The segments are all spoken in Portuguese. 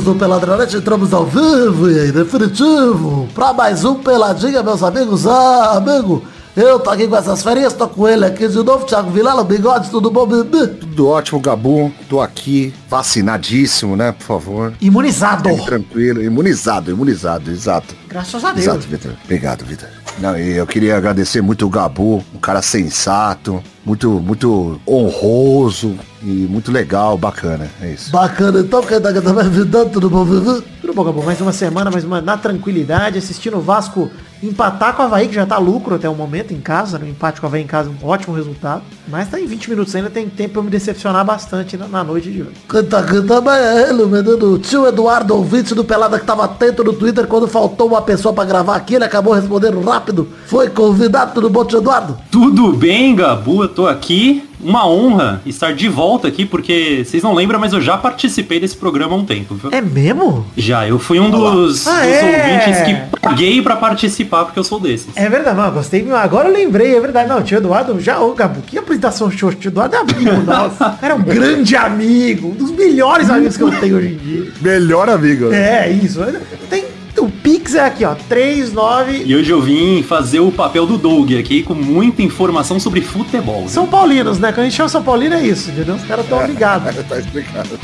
ouvintes do Peladronete, entramos ao vivo e definitivo para mais um Peladinha, meus amigos. Ah, amigo, eu tô aqui com essas férias, tô com ele aqui de novo, Thiago Vilela, bigode, tudo bom, bebê? Tudo ótimo, Gabu. Tô aqui, vacinadíssimo, né, por favor. Imunizado. Bem tranquilo, imunizado, imunizado, exato. Graças a Deus. Exato, Vitor. Obrigado, Vitor. Não, e eu queria agradecer muito o Gabu, um cara sensato, muito, muito honroso e muito legal, bacana. É isso. Bacana, então, quem tá, tá ajudando, tudo bom, bebê? Tudo bom, Gabo? Mais uma semana, mais uma na tranquilidade, assistindo o Vasco empatar com o Havaí, que já tá lucro até o momento em casa, no empate com o Havaí em casa, um ótimo resultado. Mas tá em 20 minutos ainda, tem tempo pra eu me decepcionar bastante na, na noite de hoje. Quem tá, quem tá, mas é ele, o menino, o tio Eduardo, ouvinte do Pelada, que tava atento no Twitter quando faltou uma pessoa pra gravar aqui, ele acabou respondendo rápido. Foi convidado, tudo bom, tio Eduardo? Tudo bem, Gabu? Eu tô aqui. Uma honra estar de volta aqui, porque vocês não lembram, mas eu já participei desse programa há um tempo. viu? É mesmo? Já, eu fui um dos, Ah, dos é? ouvintes que paguei pra participar, porque eu sou desses. É verdade, não, gostei. Agora eu lembrei, é verdade. Não, o tio Eduardo, já, ô Gabu, que apresentação show, o tio Eduardo é amigo nosso. Era um grande amigo, um dos melhores amigos que eu tenho hoje em dia. Melhor amigo. É, isso. Tem, o Pix é aqui, ó, 39 E hoje eu vim fazer o papel do Doug aqui, com muita informação sobre futebol. São Paulinos, né? Quando a gente chama São Paulino é isso, entendeu? Os caras tão ligados. tá explicado.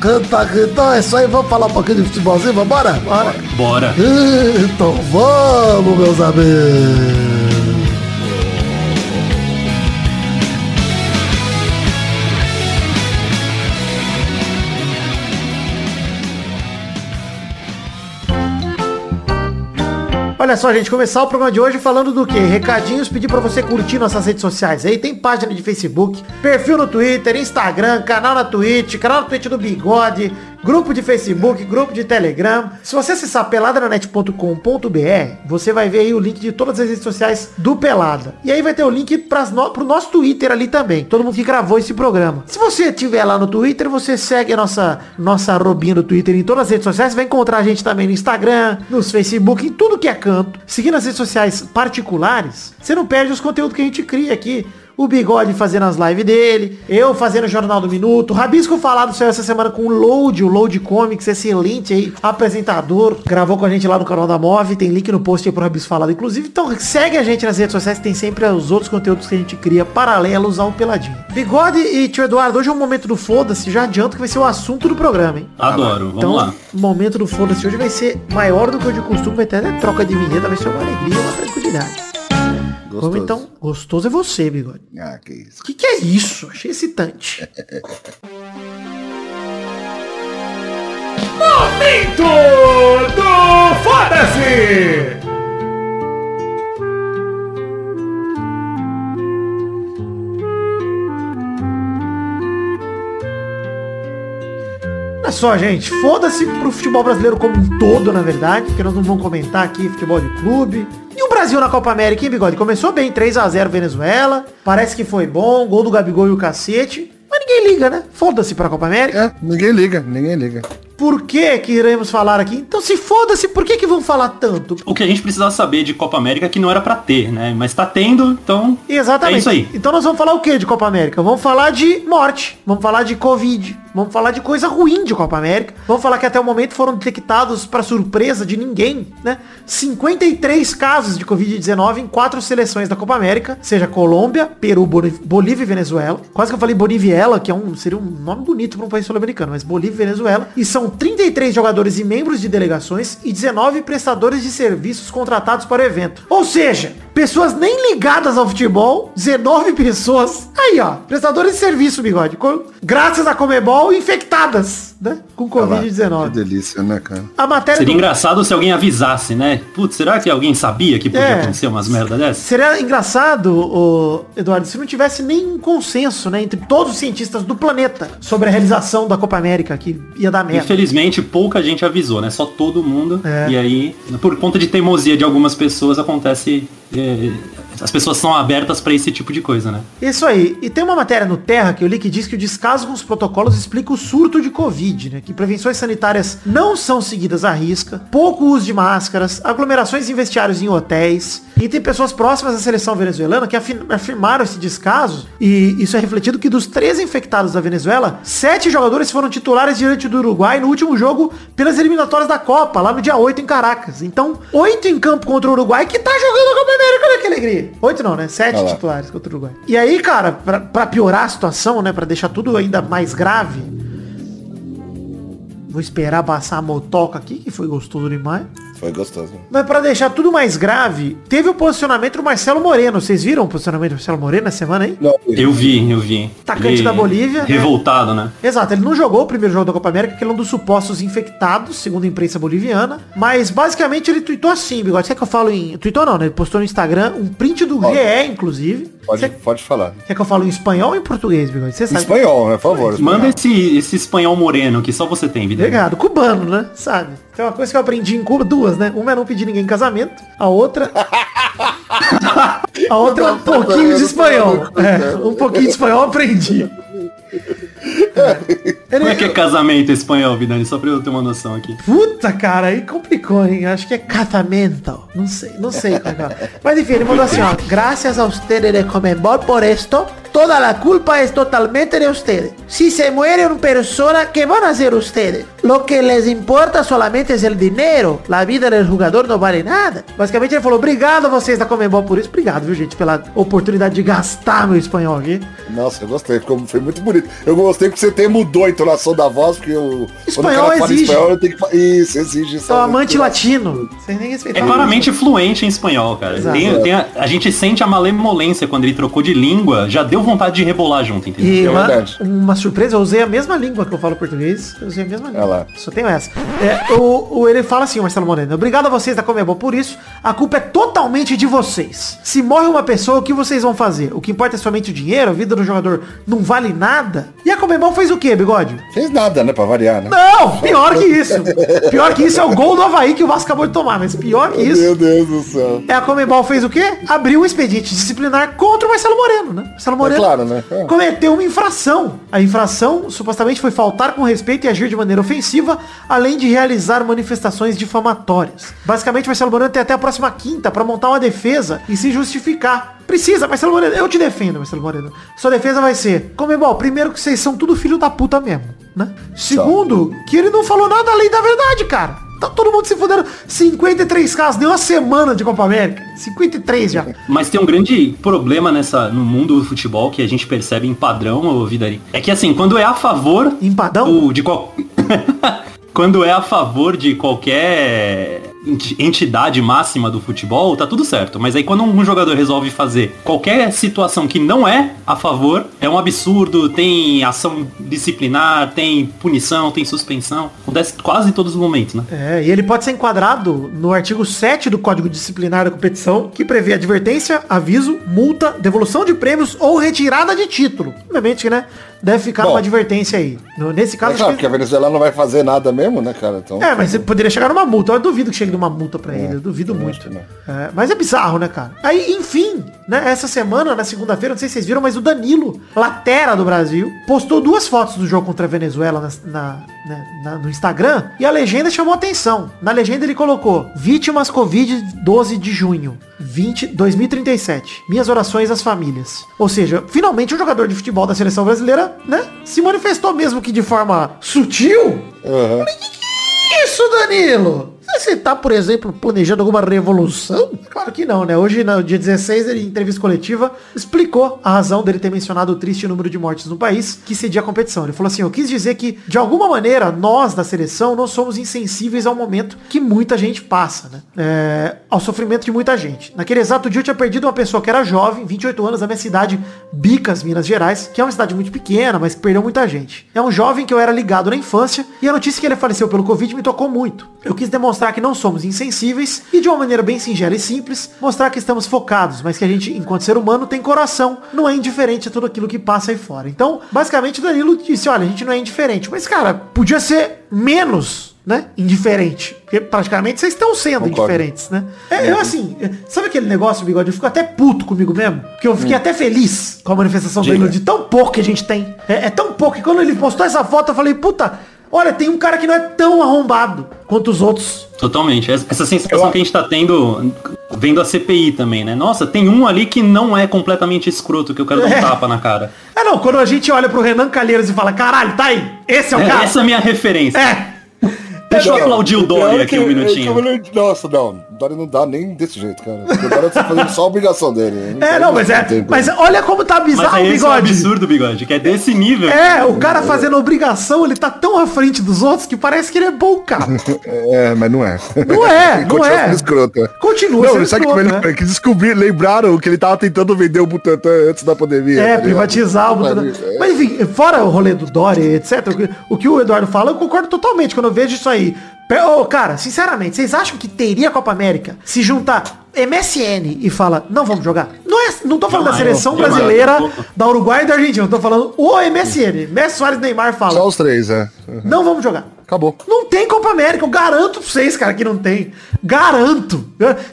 Canta, então é isso aí, vamos falar um pouquinho de futebolzinho, vambora? Bora. Bora. Então vamos, meus amigos. Olha só, gente, começar o programa de hoje falando do quê? Recadinhos, pedir pra você curtir nossas redes sociais aí. Tem página de Facebook, perfil no Twitter, Instagram, canal na Twitch, canal na Twitch do Bigode, grupo de Facebook, grupo de Telegram. Se você acessar peladranet.com.br, você vai ver aí o link de todas as redes sociais do Pelada. E aí vai ter o link pras no, pro nosso Twitter ali também. Todo mundo que gravou esse programa. Se você estiver lá no Twitter, você segue a nossa, nossa robinha do Twitter em todas as redes sociais. Você vai encontrar a gente também no Instagram, nos Facebook, em tudo que é canto. Seguindo as redes sociais particulares, você não perde os conteúdos que a gente cria aqui. O Bigode fazendo as lives dele, eu fazendo o Jornal do Minuto, Rabisco falado saiu essa semana com o Load, o Load Comics, excelente aí, apresentador, gravou com a gente lá no canal da Move, tem link no post aí pro Rabisco falado, inclusive, então segue a gente nas redes sociais, tem sempre os outros conteúdos que a gente cria paralelos ao Peladinho. Bigode e tio Eduardo, hoje é o momento do Foda-se, já adianto que vai ser o assunto do programa, hein? Adoro, vamos Então, lá. o momento do foda-se hoje vai ser maior do que o de costume, vai ter até troca de vinheta, vai ser uma alegria, uma tranquilidade. Gostoso. Vamos então, gostoso é você, bigode. Ah, que isso. O que, que é isso? Achei excitante. Momento do foda-se! Olha só, gente, foda-se pro futebol brasileiro como um todo, na verdade, porque nós não vamos comentar aqui futebol de clube. E o Brasil na Copa América, hein, Bigode? Começou bem, 3 a 0 Venezuela, parece que foi bom, gol do Gabigol e o cacete, mas ninguém liga, né? Foda-se pra Copa América. É, ninguém liga, ninguém liga. Por que que iremos falar aqui? Então se foda-se, por que que vão falar tanto? O que a gente precisava saber de Copa América que não era pra ter, né? Mas tá tendo, então. Exatamente. É isso aí. Então nós vamos falar o que de Copa América? Vamos falar de morte, vamos falar de Covid, vamos falar de coisa ruim de Copa América, vamos falar que até o momento foram detectados, para surpresa de ninguém, né? 53 casos de Covid-19 em quatro seleções da Copa América, seja Colômbia, Peru, Bolívia e Venezuela. Quase que eu falei Boliviela, que é um, seria um nome bonito para um país sul-americano, mas Bolívia e Venezuela. E são 33 jogadores e membros de delegações e 19 prestadores de serviços contratados para o evento. Ou seja, pessoas nem ligadas ao futebol, 19 pessoas. Aí, ó, prestadores de serviço, bigode. com- Graças a Comebol, infectadas, né? Com Que Covid-19. delícia, né, cara? A matéria Seria do... engraçado se alguém avisasse, né? Putz, será que alguém sabia que podia É. acontecer umas merda dessas? Seria engraçado, ô, Eduardo, se não tivesse nenhum consenso, né, entre todos os cientistas do planeta sobre a realização da Copa América, que ia dar merda. Infelizmente, pouca gente avisou, né? Só todo mundo. É. E aí, por conta de teimosia de algumas pessoas, acontece as pessoas são abertas para esse tipo de coisa, né? Isso aí. E tem uma matéria no Terra que eu li que diz que o descaso com os protocolos explica o surto de Covid, né? Que prevenções sanitárias não são seguidas à risca, pouco uso de máscaras, aglomerações em vestiários em hotéis. E tem pessoas próximas à seleção venezuelana que afirmaram esse descaso. E isso é refletido que dos 13 infectados da Venezuela, sete jogadores foram titulares diante do Uruguai no último jogo pelas eliminatórias da Copa, lá no dia 8 em Caracas. Então, oito em campo contra o Uruguai, que tá jogando a Copa América, alegria. Oito não, né? Sete Olá. titulares contra o Uruguai. E aí, cara, pra, pra piorar a situação, né? Pra deixar tudo ainda mais grave. Vou esperar passar a motoca aqui, que foi gostoso demais. Foi gostoso. Mas para deixar tudo mais grave, teve o posicionamento do Marcelo Moreno. Vocês viram o posicionamento do Marcelo Moreno na semana aí? Não. Eu vi, eu vi. Atacante da Bolívia. Revoltado, né? Exato, ele não jogou o primeiro jogo da Copa América, que ele é um dos supostos infectados, segundo a imprensa boliviana. Mas basicamente ele tweetou assim, bigode. Quer que eu falo em. Tweetou não, né? Ele postou no Instagram um print do Pode. GE, inclusive. Pode, Cê... pode falar. Quer que eu falo em espanhol ou em português, bigode? Você sabe. Espanhol, né? Por favor. Manda esse, esse espanhol moreno que só você tem, vida. Obrigado. Cubano, né? Sabe? Tem uma coisa que eu aprendi em Cuba, duas, né? Uma é não pedir ninguém em casamento, a outra. a outra é um pouquinho de espanhol. É, um pouquinho de espanhol eu aprendi. É. Como é que é casamento em espanhol, Vidani? Só pra eu ter uma noção aqui. Puta, cara, aí complicou, hein? Acho que é casamento. Não sei, não sei. Mas enfim, ele mandou assim, ó. Graças a ustedes de Comembol por esto toda la culpa es totalmente de ustedes. Si se muere una persona, ¿qué van a hacer ustedes? Lo que les importa solamente es el dinero. La vida del jugador não vale nada. Basicamente ele falou, obrigado vocês da Comembol por isso. Obrigado, viu, gente, pela oportunidade de gastar meu espanhol aqui. Nossa, eu gostei, ficou, foi muito bonito. Eu gostei porque você até mudou a entonação da voz, porque o espanhol exige. Espanhol, eu tenho que... Isso, exige. Sou amante latino. Sem nem. É claramente fluente em espanhol, cara. Tem, tem a, a gente sente a malemolência quando ele trocou de língua, já deu vontade de rebolar junto, entendeu? E é uma, verdade. uma surpresa, eu usei a mesma língua que eu falo português. Eu usei a mesma língua. lá. Só tenho essa. É, o, o, ele fala assim, o Marcelo Moreno. Obrigado a vocês da Comebol por isso. A culpa é totalmente de vocês. Se morre uma pessoa, o que vocês vão fazer? O que importa é somente o dinheiro, a vida do jogador não vale nada. E a Comebol fez o quê, bigode? Fez nada, né? Pra variar, né? Não, pior que isso. Pior que isso é o gol do Havaí que o Vasco acabou de tomar. Mas pior que isso. Meu Deus do céu. É a Comebol fez o quê? Abriu um expediente disciplinar contra o Marcelo Moreno, né? Marcelo Moreno. É claro, né? É. Cometeu uma infração. A infração supostamente foi faltar com respeito e agir de maneira ofensiva, além de realizar manifestações difamatórias. Basicamente, Marcelo Moreno tem até a próxima quinta para montar uma defesa e se justificar. Precisa, Marcelo Moreno. Eu te defendo, Marcelo Moreno. Sua defesa vai ser, Comebol, primeiro que vocês são tudo filho da puta mesmo, né? Segundo, que ele não falou nada além da verdade, cara. Tá todo mundo se fudendo. 53 casos, deu uma semana de Copa América. 53 já. Mas tem um grande problema nessa no mundo do futebol que a gente percebe em padrão, ô Vidari. É que assim, quando é a favor. Em padrão? de qual. quando é a favor de qualquer entidade máxima do futebol, tá tudo certo. Mas aí quando um jogador resolve fazer qualquer situação que não é a favor, é um absurdo, tem ação disciplinar, tem punição, tem suspensão. Acontece quase em todos os momentos, né? É, e ele pode ser enquadrado no artigo 7 do Código Disciplinar da Competição, que prevê advertência, aviso, multa, devolução de prêmios ou retirada de título. Obviamente, né? deve ficar Bom, uma advertência aí. Nesse caso. É claro, que... porque a Venezuela não vai fazer nada mesmo, né, cara? Então... É, mas você poderia chegar numa multa. Eu duvido que chegue numa multa pra é, ele. Eu duvido muito. É, mas é bizarro, né, cara? Aí, enfim, né, essa semana, na segunda-feira, não sei se vocês viram, mas o Danilo, latera do Brasil, postou duas fotos do jogo contra a Venezuela na, na, né, na, no Instagram e a legenda chamou atenção. Na legenda ele colocou vítimas Covid 12 de junho. 20, 2037. Minhas orações às famílias. Ou seja, finalmente um jogador de futebol da seleção brasileira, né, se manifestou mesmo que de forma sutil. Uhum. que é isso, Danilo? Você tá, por exemplo, planejando alguma revolução? Claro que não, né? Hoje, no dia 16, ele, em entrevista coletiva, explicou a razão dele ter mencionado o triste número de mortes no país que cedia a competição. Ele falou assim, eu quis dizer que, de alguma maneira, nós da seleção não somos insensíveis ao momento que muita gente passa, né? É, ao sofrimento de muita gente. Naquele exato dia eu tinha perdido uma pessoa que era jovem, 28 anos, da minha cidade, Bicas, Minas Gerais, que é uma cidade muito pequena, mas perdeu muita gente. É um jovem que eu era ligado na infância e a notícia que ele faleceu pelo Covid me tocou muito. Eu quis demonstrar que não somos insensíveis e de uma maneira bem singela e simples, mostrar que estamos focados, mas que a gente, enquanto ser humano, tem coração, não é indiferente a tudo aquilo que passa aí fora. Então, basicamente, o Danilo disse, olha, a gente não é indiferente. Mas, cara, podia ser menos né? Indiferente. Porque praticamente vocês estão sendo Concordo. indiferentes, né? É, eu assim, sabe aquele negócio, bigode? Eu fico até puto comigo mesmo. Porque eu fiquei até feliz com a manifestação Diga. dele de tão pouco que a gente tem. É, é tão pouco que quando ele postou essa foto, eu falei, puta, olha, tem um cara que não é tão arrombado quanto os outros. Totalmente. Essa sensação que a gente tá tendo vendo a CPI também, né? Nossa, tem um ali que não é completamente escroto, que eu quero dar É. um tapa na cara. É não, quando a gente olha pro Renan Calheiros e fala, caralho, tá aí, esse é o É, cara. essa é a minha referência. É. Deixa eu aplaudir o Dória é aqui um minutinho. é que eu não- Nossa, não. O Dória não dá nem desse jeito, cara. O Dória tá fazendo só a obrigação dele. É, não, mas é. Tempo. Mas olha como tá Mas bizarro o aí esse é um bigode. absurdo, bigode, que é desse nível. É, o cara fazendo obrigação, ele tá tão à frente dos outros que parece que ele é bom, cara. É, mas não é. Não é, não Continua é. sendo escroto. é. Continua Não, sendo sabe que, escroto, né? é que descobrir, lembraram que ele tava tentando vender o Butantan antes da pandemia. É, tá privatizar o Butantan. que pariu. Mas enfim, fora o rolê do Dória, etc, o que, o que o Eduardo fala, eu concordo totalmente quando eu vejo isso aí. Ô, cara, sinceramente, vocês acham que teria Copa América se juntar MSN e fala, não vamos jogar? Não, é, não tô falando da Jamais, seleção brasileira, da Uruguai e da Argentina, eu tô falando o MSN. Messi Soares e Neymar Só fala, os três, é. não vamos jogar. Acabou. Não tem Copa América, eu garanto pra vocês, cara, que não tem. Garanto.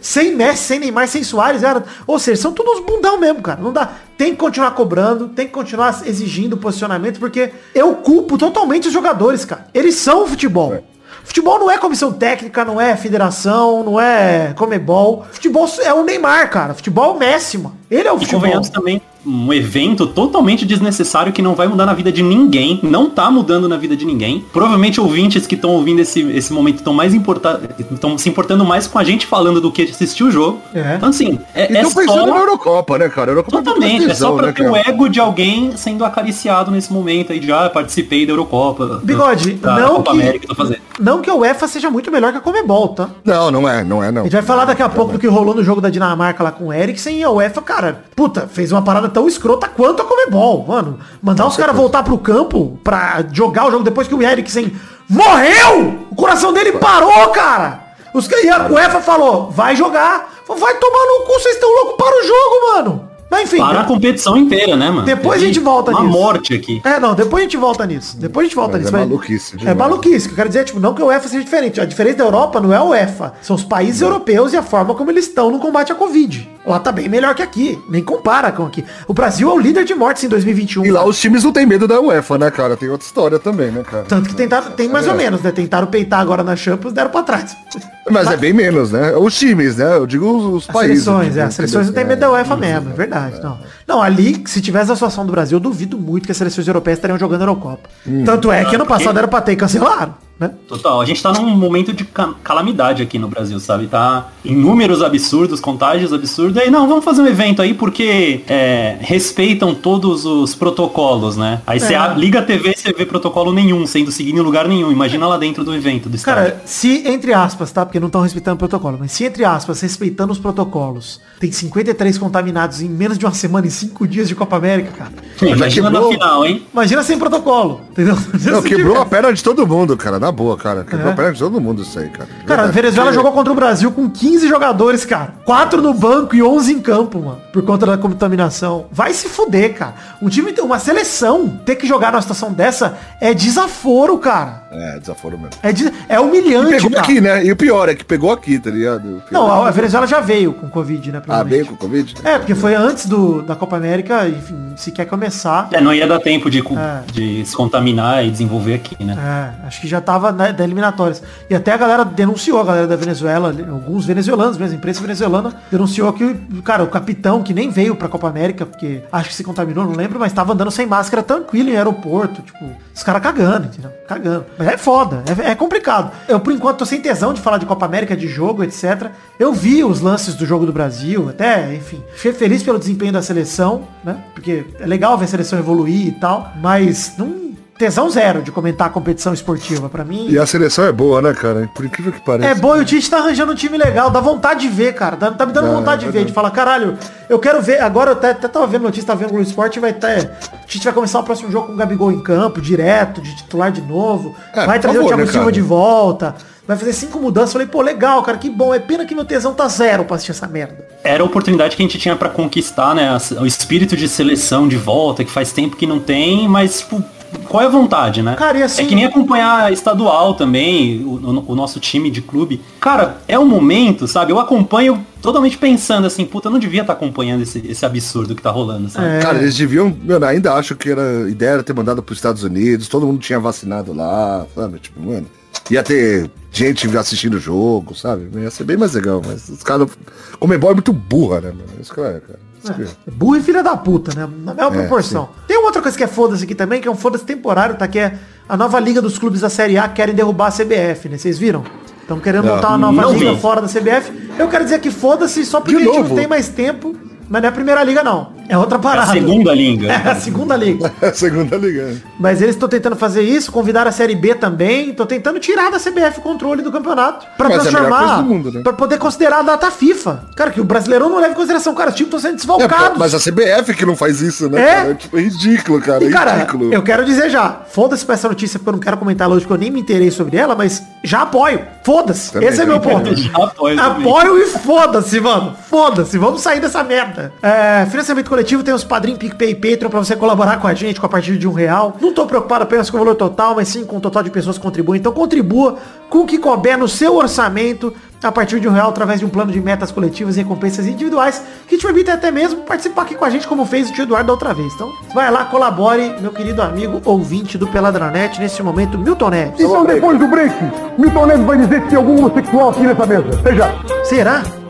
Sem Messi, sem Neymar, sem Soares, garanto. Ou seja, são todos uns bundão mesmo, cara. Não dá. Tem que continuar cobrando, tem que continuar exigindo posicionamento, porque eu culpo totalmente os jogadores, cara. Eles são o futebol. Futebol não é comissão técnica, não é federação, não é comebol. Futebol é o Neymar, cara. Futebol é o Messi, mano. Ele é o E futebol. também, um evento totalmente desnecessário que não vai mudar na vida de ninguém, não tá mudando na vida de ninguém. Provavelmente ouvintes que estão ouvindo esse, esse momento estão mais importa estão se importando mais com a gente falando do que assistir o jogo. É. Então assim, é, E é pensando na só Eurocopa, né, cara? Eurocopa é Totalmente, é só tesão, pra né, ter o ego de alguém sendo acariciado nesse momento aí de ah, participei da Eurocopa. Bigode, da, não Copa que- América tô fazendo. Não que a UEFA seja muito melhor que a Comebol, tá? Não, não é, não é, não. A gente vai falar daqui a pouco do que rolou no jogo da Dinamarca lá com o Eriksen e a UEFA, cara, puta, fez uma parada tão escrota quanto a Comebol, mano. Mandar os caras voltar pro campo pra jogar o jogo depois que o Eriksen morreu! O coração dele parou, cara! Os, ca- e a UEFA falou, vai jogar. Falou, Vai tomar no cu, vocês estão loucos para o jogo, mano. Mas enfim, Para a competição inteira, né, mano? depois a Teve gente volta uma nisso. morte aqui. É, não, depois a gente volta nisso. Depois a gente volta Mas nisso. é maluquice É demais. maluquice. que Eu quero dizer, tipo, não que a UEFA seja diferente. A diferença da Europa não é a UEFA. São os países europeus e a forma como eles estão no combate à Covid. Lá tá bem melhor que aqui. Nem compara com aqui. O Brasil é o líder de mortes em 2021. E lá cara. os times não tem medo da UEFA, né, cara? Tem outra história também, né, cara? Tanto que tentaram, tem mais ou É. menos, né? Tentaram peitar agora na Champions, deram pra trás. Mas é bem menos, né? Os times, né? Eu digo os, os As países. seleções, é. As seleções não tem medo da UEFA mesmo, é verdade. Não. não, ali, se tivesse a situação do Brasil, eu duvido muito que as seleções europeias estariam jogando a Eurocopa. Hum. Tanto é que ano passado era pra ter cancelaram, né? Total, a gente tá num momento de ca- calamidade aqui no Brasil, sabe? Tá inúmeros absurdos, contágios absurdos. E aí, não, vamos fazer um evento aí porque é, respeitam todos os protocolos, né? Aí você É. a- liga a TV e você vê protocolo nenhum, sendo seguido em lugar nenhum. Imagina lá dentro do evento, do estádio. Cara, se, entre aspas, tá? Porque não estão respeitando o protocolo, mas se, entre aspas, respeitando os protocolos, tem 53 contaminados em menos de uma semana, em 5 dias de Copa América, cara. Imagina na quebrou. final, hein? Imagina sem protocolo, entendeu? Não, quebrou a perna de todo mundo, cara. Na boa, cara. Quebrou É. a perna de todo mundo isso aí, cara. Cara, a. Venezuela jogou contra o Brasil com 15 jogadores, cara. 4 no banco e 11 em campo, mano. Por conta da contaminação. Vai se fuder, cara. Um time, uma seleção, ter que jogar numa situação dessa é desaforo, cara. É, desaforo mesmo. É, de- é humilhante, Pegou cara. aqui, né? E o pior é que pegou aqui, tá ligado? Não, a Venezuela já veio com Covid, né? Ah, bem com o Covid? É, porque foi antes do, da Copa América, enfim, se quer começar. É, não ia dar tempo de, É. de se contaminar e desenvolver aqui, né? É, acho que já tava né, da eliminatórias. E até a galera denunciou, a galera da Venezuela, alguns venezuelanos mesmo, a imprensa venezuelana, denunciou que, cara, o capitão, que nem veio pra Copa América, porque acho que se contaminou, não lembro, mas tava andando sem máscara tranquilo em aeroporto, tipo, os caras cagando, entendeu? Cagando. Mas é foda, é, é complicado. Eu, por enquanto, tô sem tesão de falar de Copa América, de jogo, etc. Eu vi os lances do jogo do Brasil, até, enfim, fiquei feliz pelo desempenho da seleção, né? Porque é legal ver a seleção evoluir e tal, mas não tesão zero de comentar a competição esportiva. Pra mim, E a seleção é boa, né, cara? Por incrível que pareça. é bom e o Tite tá arranjando um time legal. Dá vontade de ver, cara. Dá- tá me dando É, vontade de é ver. De falar, caralho, eu quero ver. Agora eu até, até tava vendo notícia, tava vendo no esporte, vai ter. O Tite vai começar o próximo jogo com o Gabigol em campo, direto, de titular de novo. É, vai trazer favor, o Thiago né, Silva de volta. Vai fazer cinco mudanças. Falei, pô, legal, cara, que bom. É pena que meu tesão tá zero pra assistir essa merda. Era a oportunidade que a gente tinha pra conquistar, né? O espírito de seleção de volta, que faz tempo que não tem, mas, tipo, qual é a vontade, né? Cara, e assim- É que nem acompanhar estadual também, o, o- o nosso time de clube. Cara, é um momento, sabe? Eu acompanho totalmente pensando assim, puta, eu não devia estar acompanhando esse, esse absurdo que tá rolando, sabe? É. Cara, eles deviam, mano, ainda acho que era a ideia era ter mandado pros Estados Unidos, todo mundo tinha vacinado lá, sabe? Tipo, mano, ia ter gente assistindo o jogo, sabe? Ia ser bem mais legal, mas os caras. Comebol é muito burra, né, mano? Isso que é, cara. Isso que é. Burro e filha da puta, né? Na mesma É, proporção. Tem uma outra coisa que é foda-se aqui também, que é um foda-se temporário, tá? Que é a nova liga dos clubes da Série A que querem derrubar a CBF, né? Vocês viram? Estão querendo Não, montar uma nova liga vi. fora da CBF. Eu quero dizer que foda-se só porque a gente não tem mais tempo. Mas não é a primeira liga, não. É outra É a parada. segunda liga. É a segunda liga. É a segunda liga. Mas eles estão tentando fazer isso, convidar a Série B também, estão tentando tirar da CBF o controle do campeonato. Pra Mas é transformar, mundo, né? pra poder considerar a data FIFA. Cara, que o brasileirão não leva em consideração. Cara, os times estão sendo É, desfalcados. mas a CBF que não faz isso, né? É? cara? É, tipo, é ridículo, cara. E, é cara, ridículo. eu quero dizer já, foda-se pra essa notícia, porque eu não quero comentar lógico que eu nem me interei sobre ela, mas já apoio. Foda-se. Esse é meu ponto. Já apoio também. Apoio e foda-se, mano. Foda-se. Vamos sair dessa merda. É, financiamento coletivo tem os padrinhos PicPay e Patreon pra você colaborar com a gente com a partir de um real. Não tô preocupado apenas com o valor total, mas sim com o total de pessoas que contribuem. Então contribua com o que couber no seu orçamento a partir de um real através de um plano de metas coletivas e recompensas individuais que te permitem até mesmo participar aqui com a gente como fez o tio Eduardo da outra vez. Então vai lá, colabore, meu querido amigo ouvinte do Peladranet, nesse momento, Milton Neves. Então depois do break, Milton Neves vai dizer se tem algum homossexual aqui nessa mesa. Já. Será?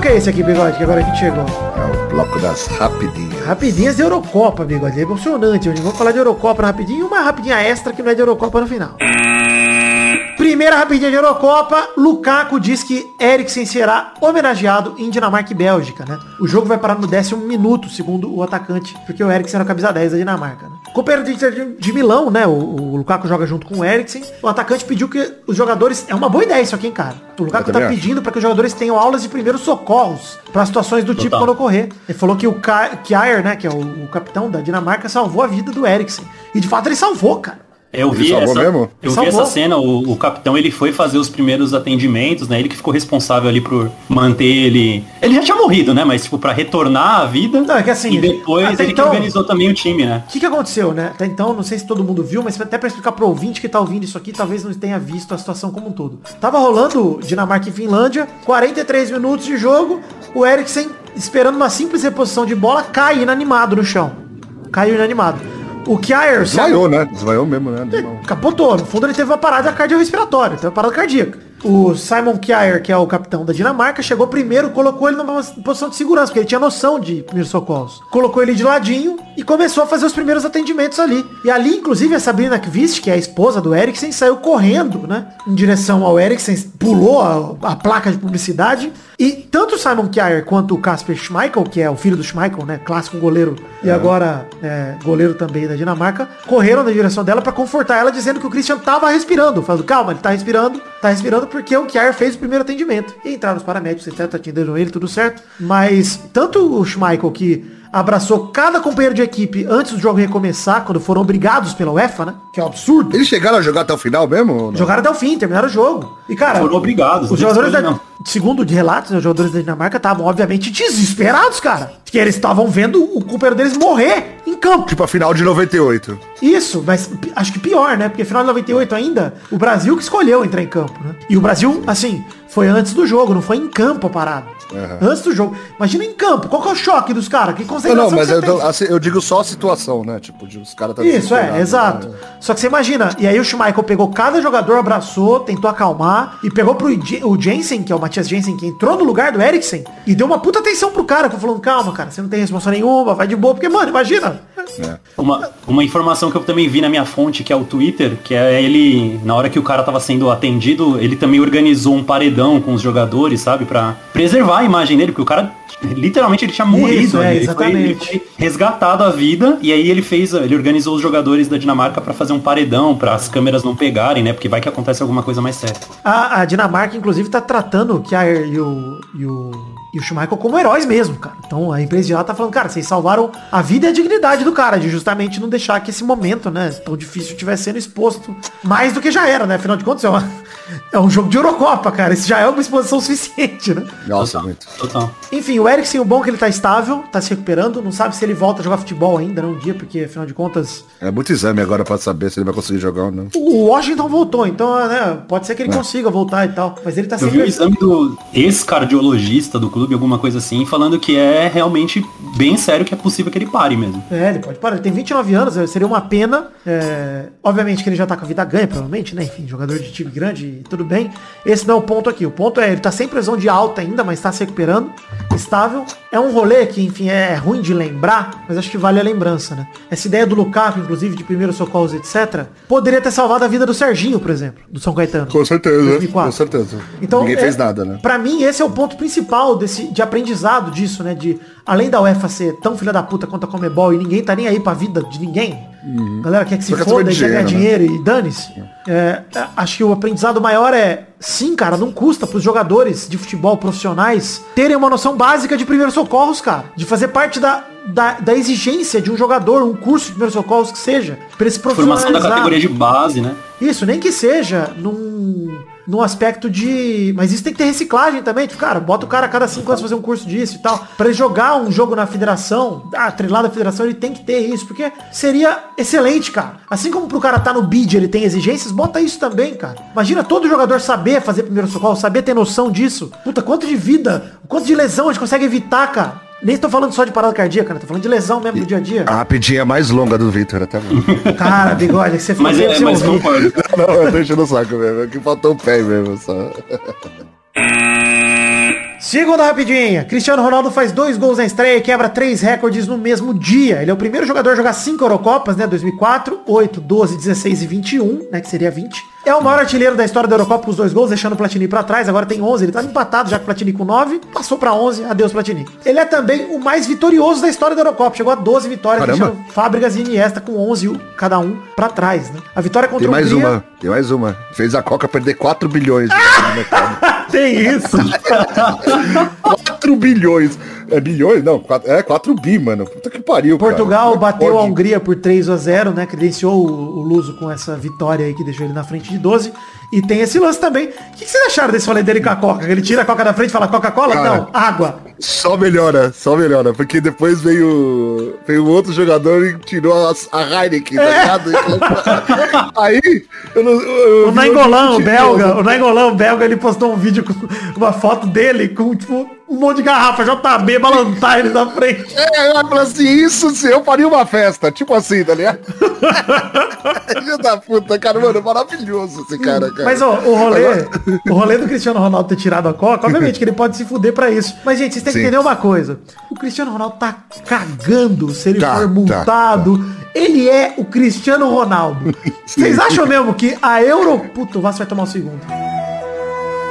Bloco é esse aqui, Bigode, que agora a gente chegou? É o bloco das rapidinhas. Rapidinhas de Eurocopa, Bigode. É emocionante. Hoje vamos falar de Eurocopa rapidinho e uma rapidinha extra que não é de Eurocopa no final. Primeira rapidinha de Eurocopa, Lukaku diz que Eriksen será homenageado em Dinamarca e Bélgica, né? O jogo vai parar no décimo minuto, segundo o atacante, porque o Eriksen era a camisa 10 da Dinamarca, né? Companheiro de Inter de, Milão, né? O, o Lukaku joga junto com o Eriksen. O atacante pediu que os jogadores... É uma boa ideia isso aqui, hein, cara? O Lukaku tá pedindo para que os jogadores tenham aulas de primeiros socorros para situações do tipo Total. quando ocorrer. Ele falou que o Ka- Kjaer, né, que é o, o capitão da Dinamarca, salvou a vida do Eriksen. E de fato ele salvou, cara. Eu Ele vi, essa, mesmo? eu vi essa cena, o, o capitão ele foi fazer os primeiros atendimentos, né? Ele que ficou responsável ali por manter ele. Ele já tinha morrido, né? Mas tipo, pra retornar à vida. Não, é que assim, E depois ele então- que organizou também o time, né? O que, que aconteceu, né? Até então, não sei se todo mundo viu, mas até pra explicar pro ouvinte que tá ouvindo isso aqui, talvez não tenha visto a situação como um todo. Tava rolando Dinamarca e Finlândia, 43 minutos de jogo, o Eriksen, esperando uma simples reposição de bola, cai inanimado no chão. Caiu inanimado. O Kjaer... se- Desvaiou, né? Desvaiou mesmo, né? Capotou. No fundo ele teve uma parada cardiorrespiratória, teve uma parada cardíaca. O Simon Kjaer, que é o capitão da Dinamarca, chegou primeiro, colocou ele numa posição de segurança, porque ele tinha noção de primeiros socorros. Colocou ele de ladinho e começou a fazer os primeiros atendimentos ali. E ali, inclusive, a Sabrina Kvist, que é a esposa do Eriksen, saiu correndo, né? Em direção ao Eriksen, pulou a, a placa de publicidade. E tanto o Simon Kjaer quanto o Kasper Schmeichel, que é o filho do Schmeichel, né? Clássico goleiro e agora é, goleiro também da Dinamarca, correram na direção dela pra confortar ela, dizendo que o Christian tava respirando. Falando, calma, ele tá respirando, tá respirando porque o Kjaer fez o primeiro atendimento. E entraram os paramédicos, etc, atenderam ele, tudo certo. Mas tanto o Schmeichel, que abraçou cada companheiro de equipe antes do jogo recomeçar, quando foram obrigados pela UEFA, né? Que é um absurdo. Eles chegaram a jogar até o final mesmo? Jogaram até o fim, terminaram o jogo. E, cara, Foram obrigados, Os não jogadores, da, não. segundo de relatos, né, os jogadores da Dinamarca estavam, obviamente, desesperados, cara. Que eles estavam vendo o companheiro deles morrer em campo. Tipo a final de 98. Isso, mas acho que pior, né? Porque final de 98 ainda, o Brasil que escolheu entrar em campo, né? E o Brasil, assim, foi antes do jogo, não foi em campo a parada. Antes do jogo. Imagina em campo, qual que é o choque dos caras? Que concentração não, mas eu, assim, eu digo só a situação, né? Tipo, de os caras tá Isso, é, exato. né? Só que você imagina, e aí o Schmeichel pegou cada jogador, abraçou, tentou acalmar, e pegou pro o Jensen, que é o Matias Jensen, que entrou no lugar do Eriksen, e deu uma puta atenção pro cara, falando, calma, cara, você não tem responsa nenhuma, vai de boa, porque, mano, imagina. Uma, uma informação que eu também vi na minha fonte, que é o Twitter, que é ele, na hora que o cara tava sendo atendido, ele também organizou um paredão com os jogadores, sabe? Pra preservar a imagem dele, porque o cara, literalmente, ele tinha morrido. Isso, é, ele, foi, ele exatamente. foi resgatado a vida, e aí ele fez, ele organizou os jogadores da Dinamarca pra fazer um paredão, para as câmeras não pegarem, né? Porque vai que acontece alguma coisa mais séria. A, a Dinamarca, inclusive, tá tratando o Kjaer e o, e o, e o Schmeichel como heróis mesmo, cara. Então a empresa de lá tá falando, cara, vocês salvaram a vida e a dignidade do cara, de justamente não deixar que esse momento, né, tão difícil estivesse sendo exposto mais do que já era, né? Afinal de contas, é, uma, é um jogo de Eurocopa, cara. Isso já é uma exposição suficiente, né? Nossa, Total, muito. total. Enfim, o Eriksen, o bom é que ele tá estável, tá se recuperando, não sabe se ele volta a jogar futebol ainda, não um dia, porque afinal de contas, É muito exame agora pra saber se ele vai conseguir jogar ou não. o Washington voltou, então, né, pode ser que ele consiga voltar e tal, mas ele tá Eu vi o sempre... exame do ex-cardiologista do clube, alguma coisa assim, falando que é realmente bem sério que é possível que ele pare mesmo. É, ele pode parar. Ele tem 29 anos, eh, seria uma pena. é, Obviamente que ele já tá com a vida ganha, provavelmente, né? Enfim, jogador de time grande e tudo bem. Esse não é o ponto aqui. O ponto é, ele tá sem lesão de alta ainda, mas tá se recuperando. Estável. É um rolê que, enfim, é ruim de lembrar, mas acho que vale a lembrança, né? Essa ideia do Lukaku, inclusive, de primeiros socorros, etc., poderia ter salvado a vida do Serginho, por exemplo, do São Caetano. Com certeza, 2004. com certeza. Então, Ninguém é, fez nada, né? Pra mim, esse é o ponto principal desse, de aprendizado disso, né? De, além da UEFA ser tão filha da puta quanto a Comebol e ninguém tá nem aí pra vida de ninguém. Galera quer que se quer foda e quer ganhar dinheiro, dinheiro e dane-se. É, é, acho que o aprendizado maior é, sim, cara, não custa pros jogadores de futebol profissionais terem uma noção básica de primeiros socorros, cara. De fazer parte da, da, da exigência de um jogador, um curso de primeiros socorros que seja. Pra ele se Formação da profissionalizar. categoria de base, né? Isso, nem que seja num, num aspecto de. Mas isso tem que ter reciclagem também. Tipo, cara, bota o cara a cada cinco anos fazer um curso disso e tal. Pra ele jogar um jogo na federação, ah, treinado da federação, ele tem que ter isso. Porque seria excelente, cara. Assim como pro cara tá no bid, ele tem exigências, bota isso também, cara. Imagina todo jogador saber fazer primeiro socorro, saber ter noção disso. Puta, quanto de vida, quanto de lesão a gente consegue evitar, cara. Nem tô falando só de parada cardíaca, né? Tô falando de lesão mesmo no dia a dia. A rapidinha mais longa do Vitor até agora. Cara, bigode, você ficou Mas, sem é, você mas ouvir. concordo. Não, eu tô enchendo o saco mesmo. é Que faltou o pé mesmo, só. Segunda rapidinha. Cristiano Ronaldo faz dois gols na estreia e quebra três recordes no mesmo dia. Ele é o primeiro jogador a jogar cinco Eurocopas, né? 2004, 8, 12, 16 e 21, né? Que seria 20. É o maior artilheiro da história da Eurocopa com os dois gols, deixando o Platini pra trás. Agora tem 11. Ele tá empatado já com o Platini com 9. Passou pra 11. Adeus, Platini. Ele é também o mais vitorioso da história da Eurocopa. Chegou a 12 vitórias. Caramba. deixando Fábricas e Iniesta com 11 o- cada um pra trás, né? A vitória contra Tem mais Hungria- uma, tem mais uma. Fez a Coca perder 4 bilhões de no mercado. Tem isso. 4 bilhões. É bilhões? Não, quatro- é 4 bi, mano. Puta que pariu, cara. Portugal Como é bateu a? Hungria por 3 a 0, né? Credenciou o, o Luso com essa vitória aí que deixou ele na frente de 12. E tem esse lance também. O que, que vocês acharam desse rolê dele com a Coca? Ele tira a Coca da frente e fala Coca-Cola? Cara. Não, água. Só melhora, só melhora. Porque depois veio, veio outro jogador e tirou a, a Heineken, tá ligado? Aí, eu não... Eu, O Nainggolan, o belga, o Nainggolan, o belga, ele postou um vídeo com uma foto dele com, tipo, um monte de garrafa JB, Ballantine na frente. É, eu falei assim, isso sim, eu faria uma festa, tipo assim, tá ligado? Filho da puta, cara, mano, maravilhoso esse cara, cara. Mas ó, o rolê, o rolê do Cristiano Ronaldo ter tirado a Coca, obviamente que ele pode se fuder pra isso. Mas, gente, vocês têm que Sim. entender uma coisa. O Cristiano Ronaldo tá cagando se ele Tá, for tá, multado. Ele é o Cristiano Ronaldo. Vocês acham mesmo que a Euro... Puta, o Vasco vai tomar o segundo.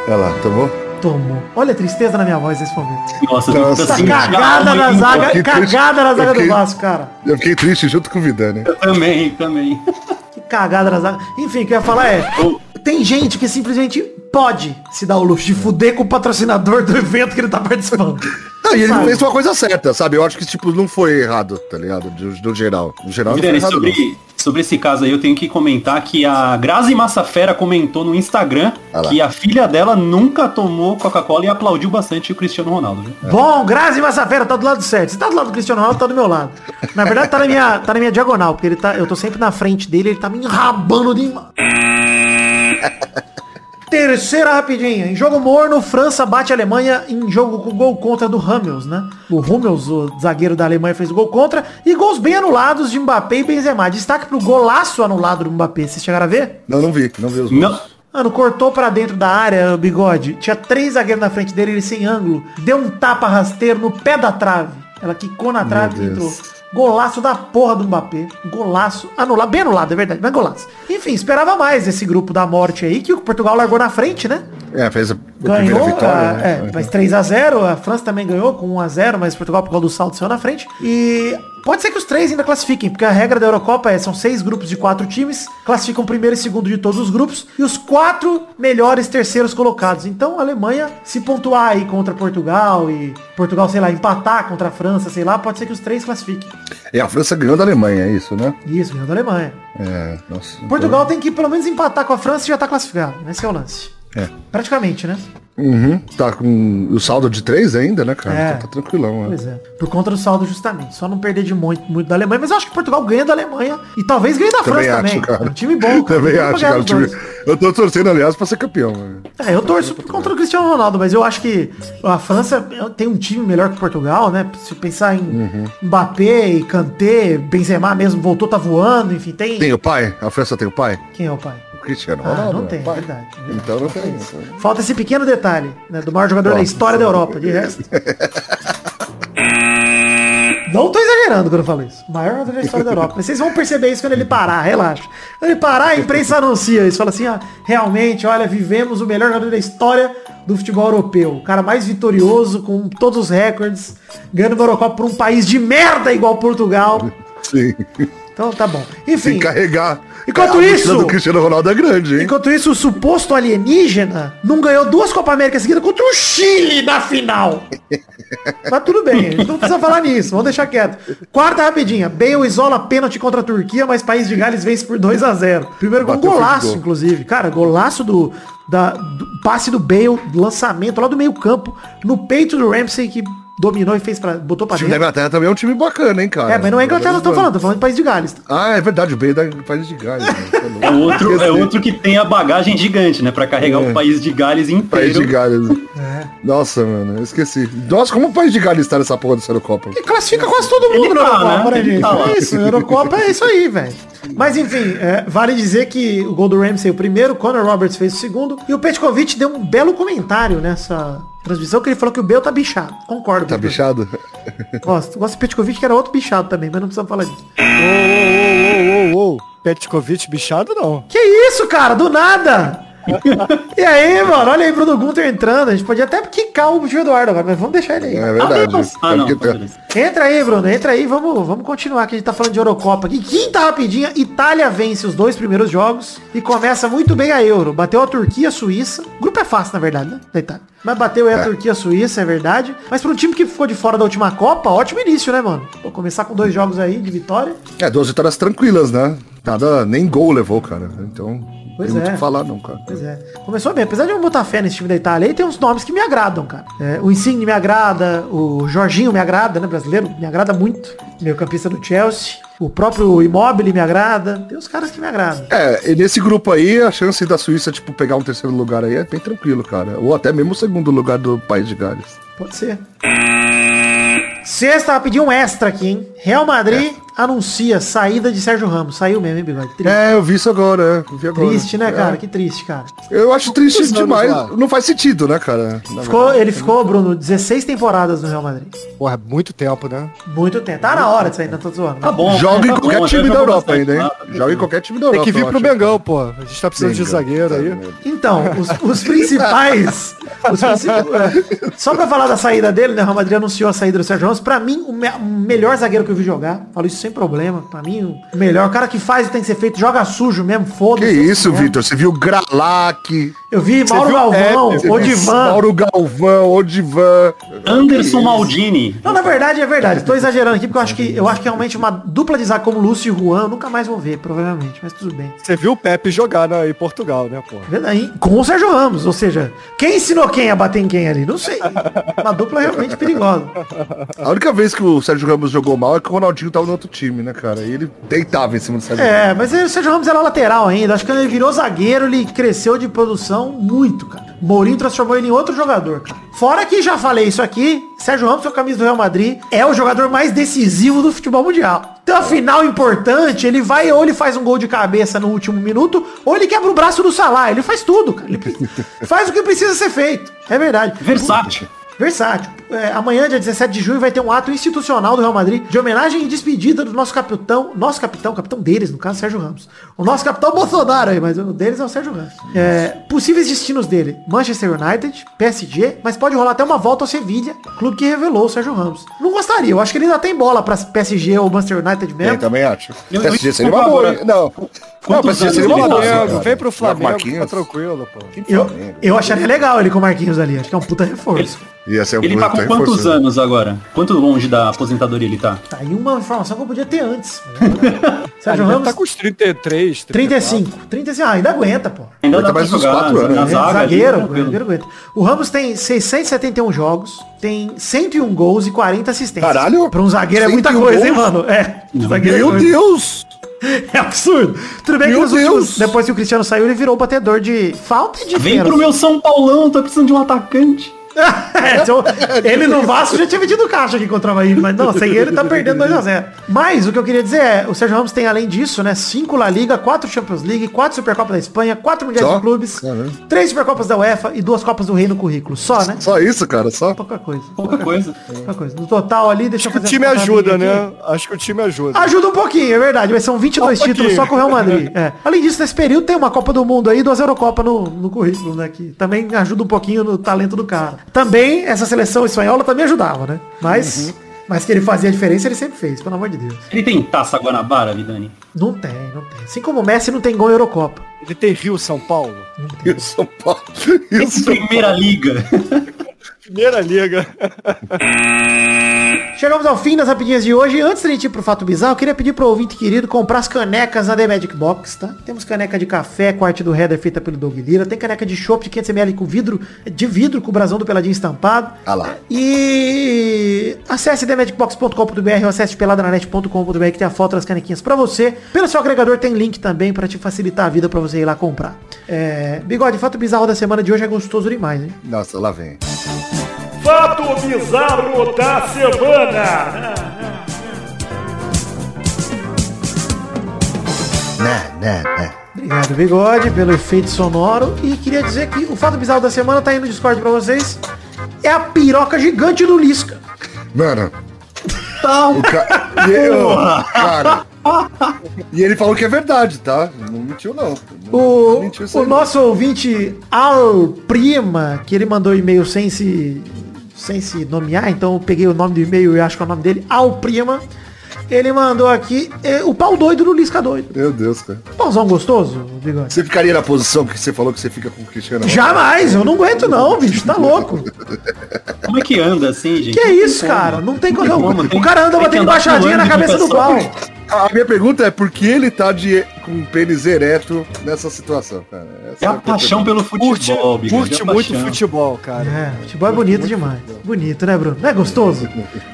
Olha lá, tomou? Tomou. Olha a tristeza na minha voz nesse momento. Nossa, Nossa. Tá assim, cagada na zaga, cagada na zaga do Vasco, cara. Eu fiquei triste junto com o Vidani. Eu também, também. Que cagada na zaga. Enfim, o que eu ia falar é... Tem gente que simplesmente pode se dar o luxo de fuder com o patrocinador do evento que ele tá participando. Não, e ele Sabe? fez uma coisa certa, sabe? Eu acho que, tipo, não foi errado, tá ligado? Do, do geral. No geral errado, sobre, sobre esse caso aí, eu tenho que comentar que a Grazi Massafera comentou no Instagram Ah que a filha dela nunca tomou Coca-Cola e aplaudiu bastante o Cristiano Ronaldo. Viu? Bom, Grazi Massafera tá do lado certo. Você tá do lado do Cristiano Ronaldo, tá do meu lado. Na verdade, tá na minha, tá na minha diagonal, porque ele tá, eu tô sempre na frente dele, ele tá me enrabando de... Terceira rapidinha. Em jogo morno, França bate a Alemanha em jogo com gol contra do Hummels, né? O Hummels, o zagueiro da Alemanha, fez gol contra. E gols bem anulados de Mbappé e Benzema. Destaque pro golaço anulado do Mbappé. Vocês chegaram a ver? Não, não vi, não vi os Não, Mano, cortou pra dentro da área o bigode. Tinha três zagueiros na frente dele, ele sem ângulo. Deu um tapa rasteiro no pé da trave. Ela quicou na trave e Deus. entrou. Golaço da porra do Mbappé. Golaço. Anulado. Bem anulado, é verdade, mas golaço. Enfim, esperava mais esse grupo da morte aí, que o Portugal largou na frente, né? É, fez a Ganhou, vitória. ah, né? é, mas 3 a 0 a França também ganhou com 1 a 0 mas Portugal por causa do saldo saiu na frente. E Pode ser que os três ainda classifiquem, porque a regra da Eurocopa é, são seis grupos de quatro times, classificam primeiro e segundo de todos os grupos, e os quatro melhores terceiros colocados. Então a Alemanha, se pontuar aí contra Portugal e Portugal, sei lá, empatar contra a França, sei lá, pode ser que os três classifiquem. E a França ganhou da Alemanha, é isso, né? Isso, ganhou da Alemanha. É, nossa. Portugal tem que pelo menos empatar com a França e já tá classificado. Esse é o lance. É. Praticamente, né? Uhum. Tá com o saldo de três ainda, né, cara? É. Então tá tranquilão, né? Pois é. Por conta do saldo, justamente. Só não perder de muito, muito da Alemanha. Mas eu acho que Portugal ganha da Alemanha. E talvez ganhe da Também França acho, também. cara. É um time bom, cara. Também acho, cara. time-. Eu tô torcendo, aliás, pra ser campeão. Né? É, eu torço por contra o Cristiano Ronaldo, mas eu acho que a França tem um time melhor que Portugal, né? Se pensar em Uhum. Mbappé e Kanté, Benzema mesmo voltou, tá voando, enfim, tem... Tem o pai? A França tem o pai? Quem é o pai? O Cristiano Ah, Ronaldo. não né? tem, Pai. verdade. Então não tem. Falta esse pequeno detalhe, né? Do maior jogador da Nossa, história da Europa. De resto. Não tô exagerando quando eu falo isso. Maior jogador da história da Europa. Mas vocês vão perceber isso quando ele parar, relaxa. Quando ele parar, a imprensa anuncia isso. Fala assim, ah, realmente, olha, vivemos o melhor jogador da história do futebol europeu. O cara mais vitorioso, com todos os recordes, ganhando uma Eurocopa por um país de merda igual Portugal. Sim. Então tá bom. Se Enfim, carregar. Enquanto a mochila isso- do Cristiano Ronaldo é grande, hein? Enquanto isso, o suposto alienígena não ganhou duas Copa América seguidas contra o Chile na final. Mas tudo bem, a gente não precisa falar nisso, vamos deixar quieto. Quarta rapidinha. Bale isola pênalti contra a Turquia, mas País de Gales vence por 2 a 0 Primeiro gol, Bateu golaço, gol. inclusive. Cara, golaço do, da, do passe do Bale, lançamento lá do meio campo, no peito do Ramsey, que dominou e fez pra, botou pra O time da dentro. Inglaterra também é um time bacana, hein, cara? É, mas não é Inglaterra que eu tô falando, tô falando de País de Gales. tá? Ah, é verdade, o Bale da país de Gales. né? É outro, é outro que tem a bagagem gigante, né? Pra carregar É. o país de Gales inteiro. País de Gales. É. Nossa, mano, eu esqueci. Nossa, como o país de Gales tá nessa porra dessa Eurocopa? E classifica quase todo Ele mundo na tá, Eurocopa, né? né, gente? tá lá. é isso, Eurocopa é isso aí, velho. Mas enfim, é, vale dizer que o gol do Ramsey o primeiro, o Conor Roberts fez o segundo, e o Petkovic deu um belo comentário nessa transmissão, que ele falou que o Bale tá bichado. Concordo. Tá com ele. bichado? Gosto. Gosto do Petkovic, que era outro bichado também, mas não precisamos falar disso. Ô, ô, ô, ô, ô, ô. Petkovic bichado não. Que isso, cara? Do nada! E aí, mano? Olha aí, Bruno Gunter entrando. A gente podia até quicar o Gil Eduardo agora, mas vamos deixar ele aí. É verdade. Ah, não. É porque tá-. Entra aí, Bruno, entra aí, vamos, vamos continuar que a gente tá falando de Eurocopa aqui. Quinta rapidinha, Itália vence os dois primeiros jogos e começa muito bem a Euro. Bateu a Turquia, a Suíça. O grupo é fácil, na verdade, né? Da Itália. Mas bateu aí a Turquia, a Suíça, é verdade. Mas para um time que ficou de fora da última Copa, ótimo início, né, mano? Vou começar com dois jogos aí de vitória. É, duas vitórias tranquilas, né? Nada, nem gol levou, cara. Então, Pois tem muito é. o que falar, não, cara. Pois é. Começou bem. Apesar de eu botar fé nesse time da Itália, aí tem uns nomes que me agradam, cara. É, o Insigne me agrada, o Jorginho me agrada, né, brasileiro? Me agrada muito. Meio campista do Chelsea. O próprio Immobile me agrada. Tem os caras que me agradam. É, e nesse grupo aí, a chance da Suíça, tipo, pegar um terceiro lugar aí é bem tranquilo, cara. Ou até mesmo o segundo lugar do país de Gales. Pode ser. Sexta, rapidinho um extra aqui, hein? Real Madrid anuncia saída de Sérgio Ramos. Saiu mesmo, hein, Bigode? Triste, É, eu vi isso agora, é. Vi agora. Triste, né, É. cara? Que triste, cara. Eu acho triste Quantos demais. Não faz sentido, né, cara? Ficou, ele ficou, Bruno, 16 temporadas no Real Madrid. Porra, muito tempo, né? Muito tempo. Tá na hora de sair, não tô zoando. Tá bom. Joga tá em qualquer bom, time da Europa ainda, hein? tá? Joga em qualquer time da Tem Europa. que vir pro. Mengão, pô. A gente tá precisando de zagueiro aí. Então, os, os principais. é, só pra falar da saída dele, né? O Real Madrid anunciou a saída do Sérgio Ramos. Pra mim, o, me- o melhor zagueiro que eu vi jogar. Falo isso sem problema. Pra mim, o melhor. O cara que faz que tem que ser feito, joga sujo mesmo, Que foda-se. isso, É. Vitor? Você viu Gralac, Eu vi Mauro viu Galvão, você Odivan. Mauro Galvão, Odivan. Anderson Maldini. Não, na verdade é verdade. Estou exagerando aqui porque eu acho que eu acho que realmente uma dupla de zague como Lúcio e Juan eu nunca mais vou ver, provavelmente, mas tudo bem. Você viu o Pepe jogar na, em Portugal, né, pô? Verdade, Com o Sérgio Ramos, ou seja, quem ensinou quem a bater em quem ali? Não sei. Uma dupla realmente perigosa. A única vez que o Sérgio Ramos jogou mal é que o Ronaldinho tava no outro time, né, cara? E ele deitava em cima do Sérgio É, mas o Sérgio Ramos era lateral ainda. Acho que ele virou zagueiro, ele cresceu de produção muito, cara. Mourinho transformou ele em outro jogador, cara. Fora que já falei isso aqui, Sérgio Ramos, com a camisa do Real Madrid, é o jogador mais decisivo do futebol mundial. Então, a final importante, ele vai ou ele faz um gol de cabeça no último minuto, ou ele quebra o braço do Salah. Ele faz tudo, cara. Ele faz o que precisa ser feito. É verdade. Versátil. Versátil. É, amanhã, dia 17 de junho, vai ter um ato institucional do Real Madrid de homenagem e despedida do nosso capitão, nosso capitão, capitão deles, no caso, Sérgio Ramos. O nosso capitão Bolsonaro aí, mas o deles é o Sérgio Ramos. É, possíveis destinos dele, Manchester United, PSG, mas pode rolar até uma volta ao Sevilla, clube que revelou o Sérgio Ramos. Não gostaria, eu acho que ele ainda tem bola pra PSG ou Manchester United Eu mesmo. também acho. Eu- PSG eu- seria uma boa. agora- Não. Não, anos seria uma ele boa. tá? vem pro Flamengo, tá Marquinhos. tranquilo, pô. Eu, eu acharia legal ele com o Marquinhos ali, acho que é um puta reforço. Ia ser um Ele tá puta com quantos reforço. anos agora? Quanto longe da aposentadoria ele tá? Tá aí uma informação que eu podia ter antes. Sérgio ele Ramos, tá com os 33, 35. 35, ah, ainda aguenta, pô. Ainda pra mais uns jogar quatro anos, na né? zaga zagueiro, zagueiro aguenta. O Ramos tem 671 jogos, tem 101 gols e 40 assistências. Caralho! Pra um zagueiro é muita 101 coisa, hein, gols? mano? É. é Meu coisa. Deus! É absurdo. Tudo bem que Meu nos últimos, depois que o Cristiano saiu, ele virou batedor de falta e de Vem pênalti. pro meu São Paulão, tô precisando de um atacante. É, então, ele no Vasco já tinha metido caixa aqui contra o Bahia, mas não, sem ele tá perdendo 2x0. Mas o que eu queria dizer é, o Sérgio Ramos tem além disso, né, 5 La Liga, 4 Champions League, 4 Supercopas da Espanha, 4 Mundiais Só? de Clubes, Caramba. 3 Supercopas da UEFA e 2 Copas do Rei no currículo. Só, né? Só isso, cara, só. Pouca coisa. Pouca coisa. Pouca coisa. No total ali, deixa eu O fazer time essa ajuda, né? Acho que o time ajuda. Ajuda um pouquinho, é verdade, mas são 22 Só um títulos pouquinho. só com o Real Madrid. É. Além disso, nesse período tem uma Copa do Mundo aí e duas Eurocopas no, no currículo, né? Que também ajuda um pouquinho no talento do cara. Também, essa seleção espanhola também ajudava, né? Mas, mas que ele fazia a diferença, ele sempre fez, pelo amor de Deus. Ele tem taça Guanabara, Vidani? Não tem, não tem. Assim como o Messi não tem gol em Eurocopa. Ele tem Rio São Paulo. E o São Paulo. O Tem São Primeira Liga. Primeira liga. Chegamos ao fim das rapidinhas de hoje. Antes da gente ir pro Fato Bizarro, eu queria pedir pro ouvinte querido comprar as canecas na The Magic Box, tá? Temos caneca de café com arte do header feita pelo Doug Lira. Tem caneca de chopp de 500ml com vidro, de vidro com o brasão do Peladinho estampado. Ah lá. E acesse themagicbox.com.br ou acesse peladananet.com.br que tem a foto das canequinhas pra você. Pelo seu agregador tem link também pra te facilitar a vida pra você ir lá comprar. É... Bigode, fato bizarro da semana de hoje é gostoso demais, hein? Nossa, lá vem. Fato bizarro da semana. Né, né, né. Obrigado, Bigode, pelo efeito sonoro. E queria dizer que o fato bizarro da semana tá aí no Discord pra vocês. É a piroca gigante do Lisca. Mano. O ca... e, eu, cara. E ele falou que é verdade, tá? Não mentiu, não. Não O, mentiu o não. nosso ouvinte Al Prima, que ele mandou e-mail sem se, sem se nomear, então eu peguei o nome do e-mail e acho que é o nome dele, Al Prima. Ele mandou aqui é, o pau doido do Lisca doido. Meu Deus, cara. Pauzão gostoso, Bigode? Você ficaria na posição que você falou que você fica com o Cristiano? Ronaldo? Jamais, eu não aguento não, bicho, tá louco. Como é que anda assim, gente? Que tem isso, cara? Não tem como. o cara anda batendo baixadinha na cabeça do pau. A minha pergunta é por que ele tá de, com o pênis ereto nessa situação, cara? Essa É a paixão pelo Curte, futebol, curte é a muito paixão. futebol, cara. É, futebol é bonito demais. Bonito, né, Bruno? Não é gostoso?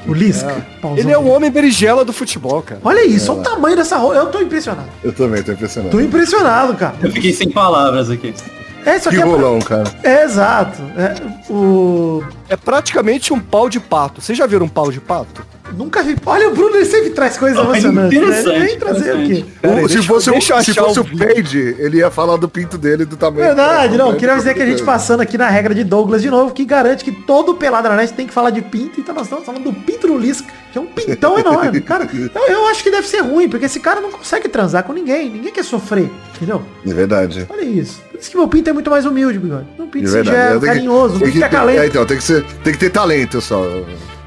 O Lisca. pauzão. Ele é o homem berinjela do futebol, cara. Olha isso, olha o tamanho dessa roupa. Eu tô impressionado. Eu também tô impressionado. Tô impressionado, cara. Eu fiquei sem palavras aqui. É, isso Que aqui é, pra- rolão, cara. é exato. É, o... É praticamente um pau de pato. Vocês já viram um pau de pato? Nunca vi. Olha, o Bruno ele sempre traz coisas Olha, emocionantes. Né? Ele interessante, vem trazer O- se fosse, o- se fosse o. Page, ele ia falar do pinto dele e do tamanho. Verdade, não. do Queria dizer que a gente passando aqui na regra de Douglas de novo, que garante que todo pelado na net tem que falar de pinto. Então nós estamos falando do pinto do Lisca, que é um pintão enorme. Cara, eu, eu acho que deve ser ruim, porque esse cara não consegue transar com ninguém. Ninguém quer sofrer, entendeu? É verdade. Olha isso. Por isso que meu pinto é muito mais humilde, bigode. Um pinto É verdade. singelo, Tem que- carinhoso, um tem pinto que que é é, então, tem que, ser, tem que ter talento só.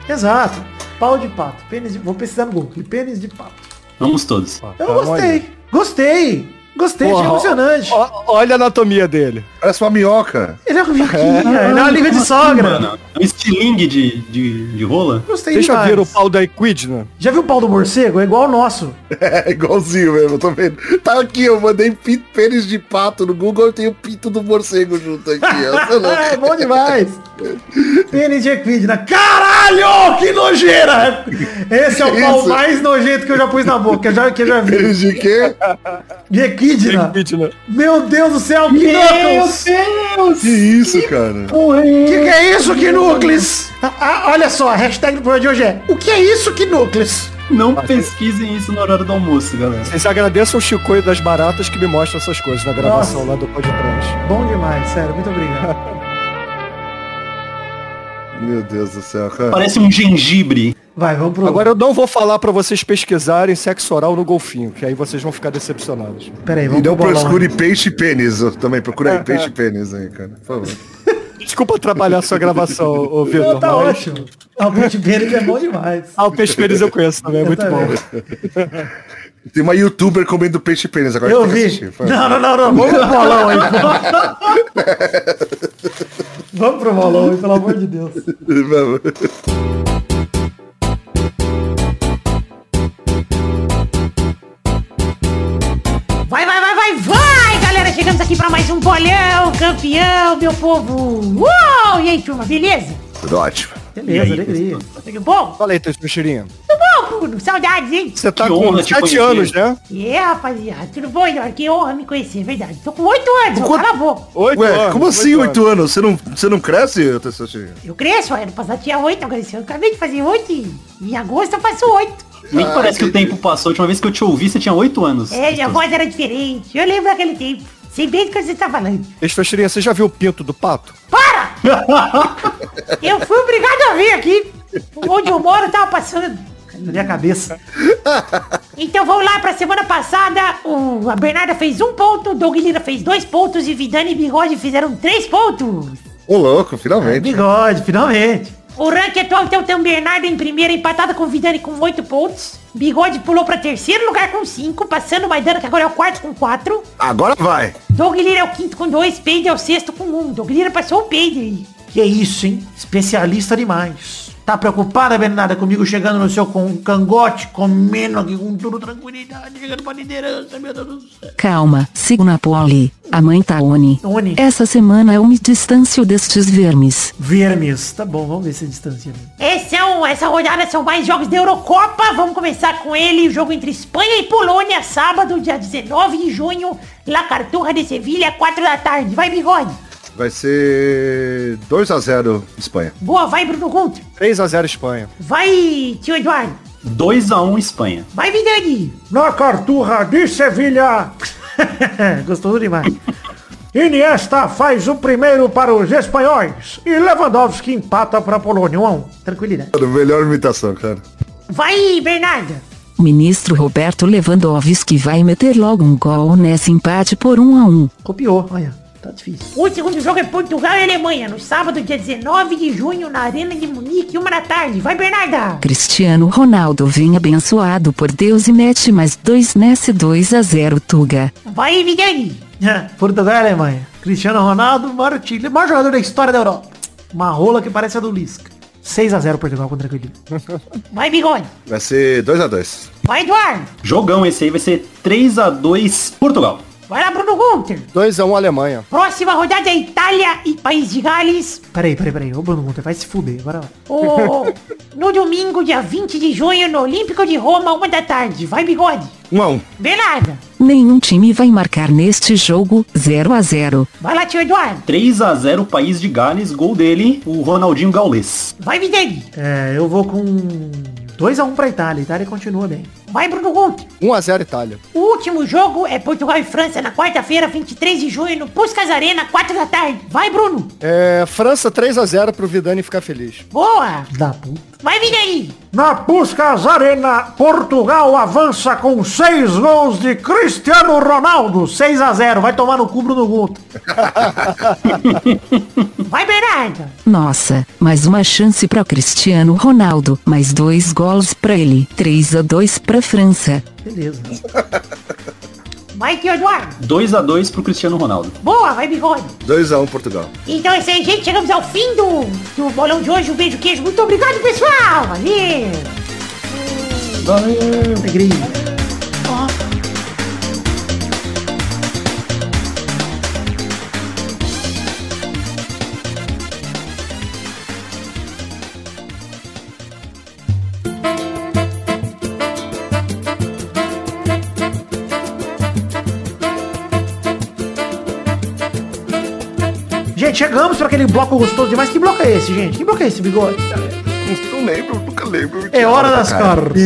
Exato. Pau de pato. Pênis de... Vou pesquisar no Google. Pênis de pato. Vamos todos. Eu Calma gostei. aí. Gostei. Gostei, achei Porra, emocionante. ó- olha a anatomia dele. Parece uma minhoca. Ele é uma minhoquinha, ele é uma língua de sogra. Mano, é um estilingue de, de, de rola. Gostei já demais. viram o pau da Equidna? Já viu o pau do morcego? É igual ao nosso. É igualzinho mesmo, eu tô vendo. Tá aqui, eu mandei pinto, pênis de pato no Google, eu tenho pinto do morcego junto aqui. é é bom demais. Pênis de equidna. Caralho, que nojeira! Esse é o pau Isso. mais nojento que eu já pus na boca, que eu já, que eu já vi. Pênis de quê? De equidna. Equidna. Meu Deus do céu, que núcleos! Deus! Que isso, cara? Que que é isso, que núcleos? Ah, ah, olha só, a hashtag do programa de hoje é O que é isso, que núcleos? Não pesquisem isso na hora do almoço, galera. Vocês agradeçam o Chicoio das Baratas que me mostra essas coisas na gravação lá do podcast. Bom demais, sério, muito obrigado. Meu Deus do céu, cara. Parece um gengibre. Vai, vamos pro... Agora eu não vou falar pra vocês pesquisarem sexo oral no golfinho, que aí vocês vão ficar decepcionados. Pera aí, E vamos não procure peixe e pênis também. Procura aí peixe e pênis aí, cara. Por favor. Desculpa atrapalhar a sua gravação, ô Vitor, Não, tá mas... ótimo. Ah, o Peixe Pênis é bom demais. Ah, o peixe pênis eu conheço também, é muito também. bom. Tem uma youtuber comendo peixe e pênis agora. Eu vi. assistir. Não, não, não, não. Vamos pro bolão aí. Vamos pro bolão aí, pelo amor de Deus. Vamos. Vai, vai, galera! Chegamos aqui pra mais um bolão, campeão, meu povo! Uou! E aí, turma, beleza? Tudo ótimo. Beleza, alegria. Tudo bom? Fala aí, teus mexerinhos. Tudo bom, Bruno? Saudades, hein? Você tá Que com honra te 7 conhecer. anos, né? É, rapaziada, tudo bom, Eduardo? Que honra me conhecer, é verdade. Tô com oito anos, quanto- cala a boca. 8 Ué, anos. como assim oito oito anos? Você não, você não cresce, Testosterinha? Eu cresço, ano passado tinha oito, agora esse ano eu acabei de fazer oito e em agosto eu faço oito. Nem Ah, parece que o tempo passou. A última vez que eu te ouvi, você tinha 8 anos. É, minha voz era diferente. Eu lembro daquele tempo. Sei bem do que você tá falando. Testosterinha, você já viu o pinto do pato? Para! eu fui obrigado a vir aqui. Onde eu moro tava passando. Na minha cabeça. Então vamos lá pra semana passada. O, a Bernarda fez um ponto, o Doug Lira fez dois pontos e Vidani e Bigode fizeram três pontos. Ô, louco, finalmente. Bigode, finalmente. O ranking atual então tem o Bernardo em primeiro, empatado com o Vidani com oito pontos. Bigode pulou pra terceiro lugar com cinco, passando o Maidana, que agora é o quarto com quatro. Agora vai. Doug Lira é o quinto com dois, Peide é o sexto com um. Doug Lira passou o Peide aí. Que isso, hein? Especialista demais. Tá preocupada, Bernarda, comigo chegando no seu com cangote, comendo aqui com tudo tranquilidade, chegando pra liderança, meu Deus do céu. Calma, sigo na pole. A mãe tá Oni. Oni. Essa semana eu me distancio destes vermes. Vermes. Tá bom, vamos ver se distancia. Esse é um- essa rodada são mais jogos da Eurocopa. Vamos começar com ele, o jogo entre Espanha e Polônia, sábado, dia 19 de junho, La Carturra de Sevilha, 4 da tarde. Vai, Bigode. Vai ser 2x0 Espanha. Boa, vai, Bruno Guter. 3x0 Espanha. Vai, tio Eduardo. 2x1 Espanha. Vai, Vidani. Na Carturra de Sevilha, Gostoso demais. Iniesta faz o primeiro para os espanhóis e Lewandowski empata para a Polônia. 1 a 1. Tranquilidade. Melhor imitação, cara. Vai, Bernarda. O ministro Roberto Lewandowski vai meter logo um gol nesse empate por 1 a 1. Copiou, olha. Tá difícil. O segundo jogo é Portugal e Alemanha, no sábado, dia 19 de junho, na Arena de Munique, uma da tarde. Vai, Bernarda. Cristiano Ronaldo vem abençoado por Deus e mete mais dois nesse 2 a 0 Tuga. Vai, Vidani. Portugal e Alemanha. Cristiano Ronaldo, maior time, maior jogador da história da Europa. Uma rola que parece a do Lisca. 6x0 Portugal contra tranquilidade. Vai, Bigode. Vai ser 2x2. Vai, Eduardo. Jogão esse aí vai ser 3x2 Portugal. Vai lá, Bruno Gunter. 2x1 Alemanha. Próxima rodada é Itália e País de Gales. Peraí, peraí, peraí. Ô, Bruno Gunter, vai se fuder. Agora vai. O... no domingo, dia 20 de junho, no Olímpico de Roma, uma da tarde. Vai, Bigode. 1x1. Bernarda. Nenhum time vai marcar neste jogo 0 a 0. Vai lá, tio Eduardo. 3x0 País de Gales, gol dele, o Ronaldinho Gaulês. Vai, Vidani. É, eu vou com 2x1 pra Itália. Itália continua bem. Vai, Bruno Gunter. 1x0 Itália. O último jogo é Portugal e França na quarta-feira, 23 de junho, no Puskas Arena, 4 da tarde. Vai, Bruno. É, França 3x0 pro Vidani ficar feliz. Boa. Da puta. Vai, Vidani. Na Puskas Arena, Portugal avança com seis gols de Cristiano Ronaldo. 6x0. Vai tomar no cu, Bruno Gunter. Vai, Bernarda. Nossa, mais uma chance para Cristiano Ronaldo, mais dois gols para ele, 3 a 2 para França. Beleza. Vai, tio Eduardo. 2x2 pro Cristiano Ronaldo. Boa, vai, Bigode. 2x1 Portugal. Então é isso aí, gente. Chegamos ao fim do, do bolão de hoje. Um beijo, queijo. Muito obrigado, pessoal. Valeu. Alegria. Gente, chegamos para aquele bloco gostoso demais. Que bloco é esse, gente? Que bloco é esse, bigode? Não lembro, nunca lembro. É hora das Cartinhas.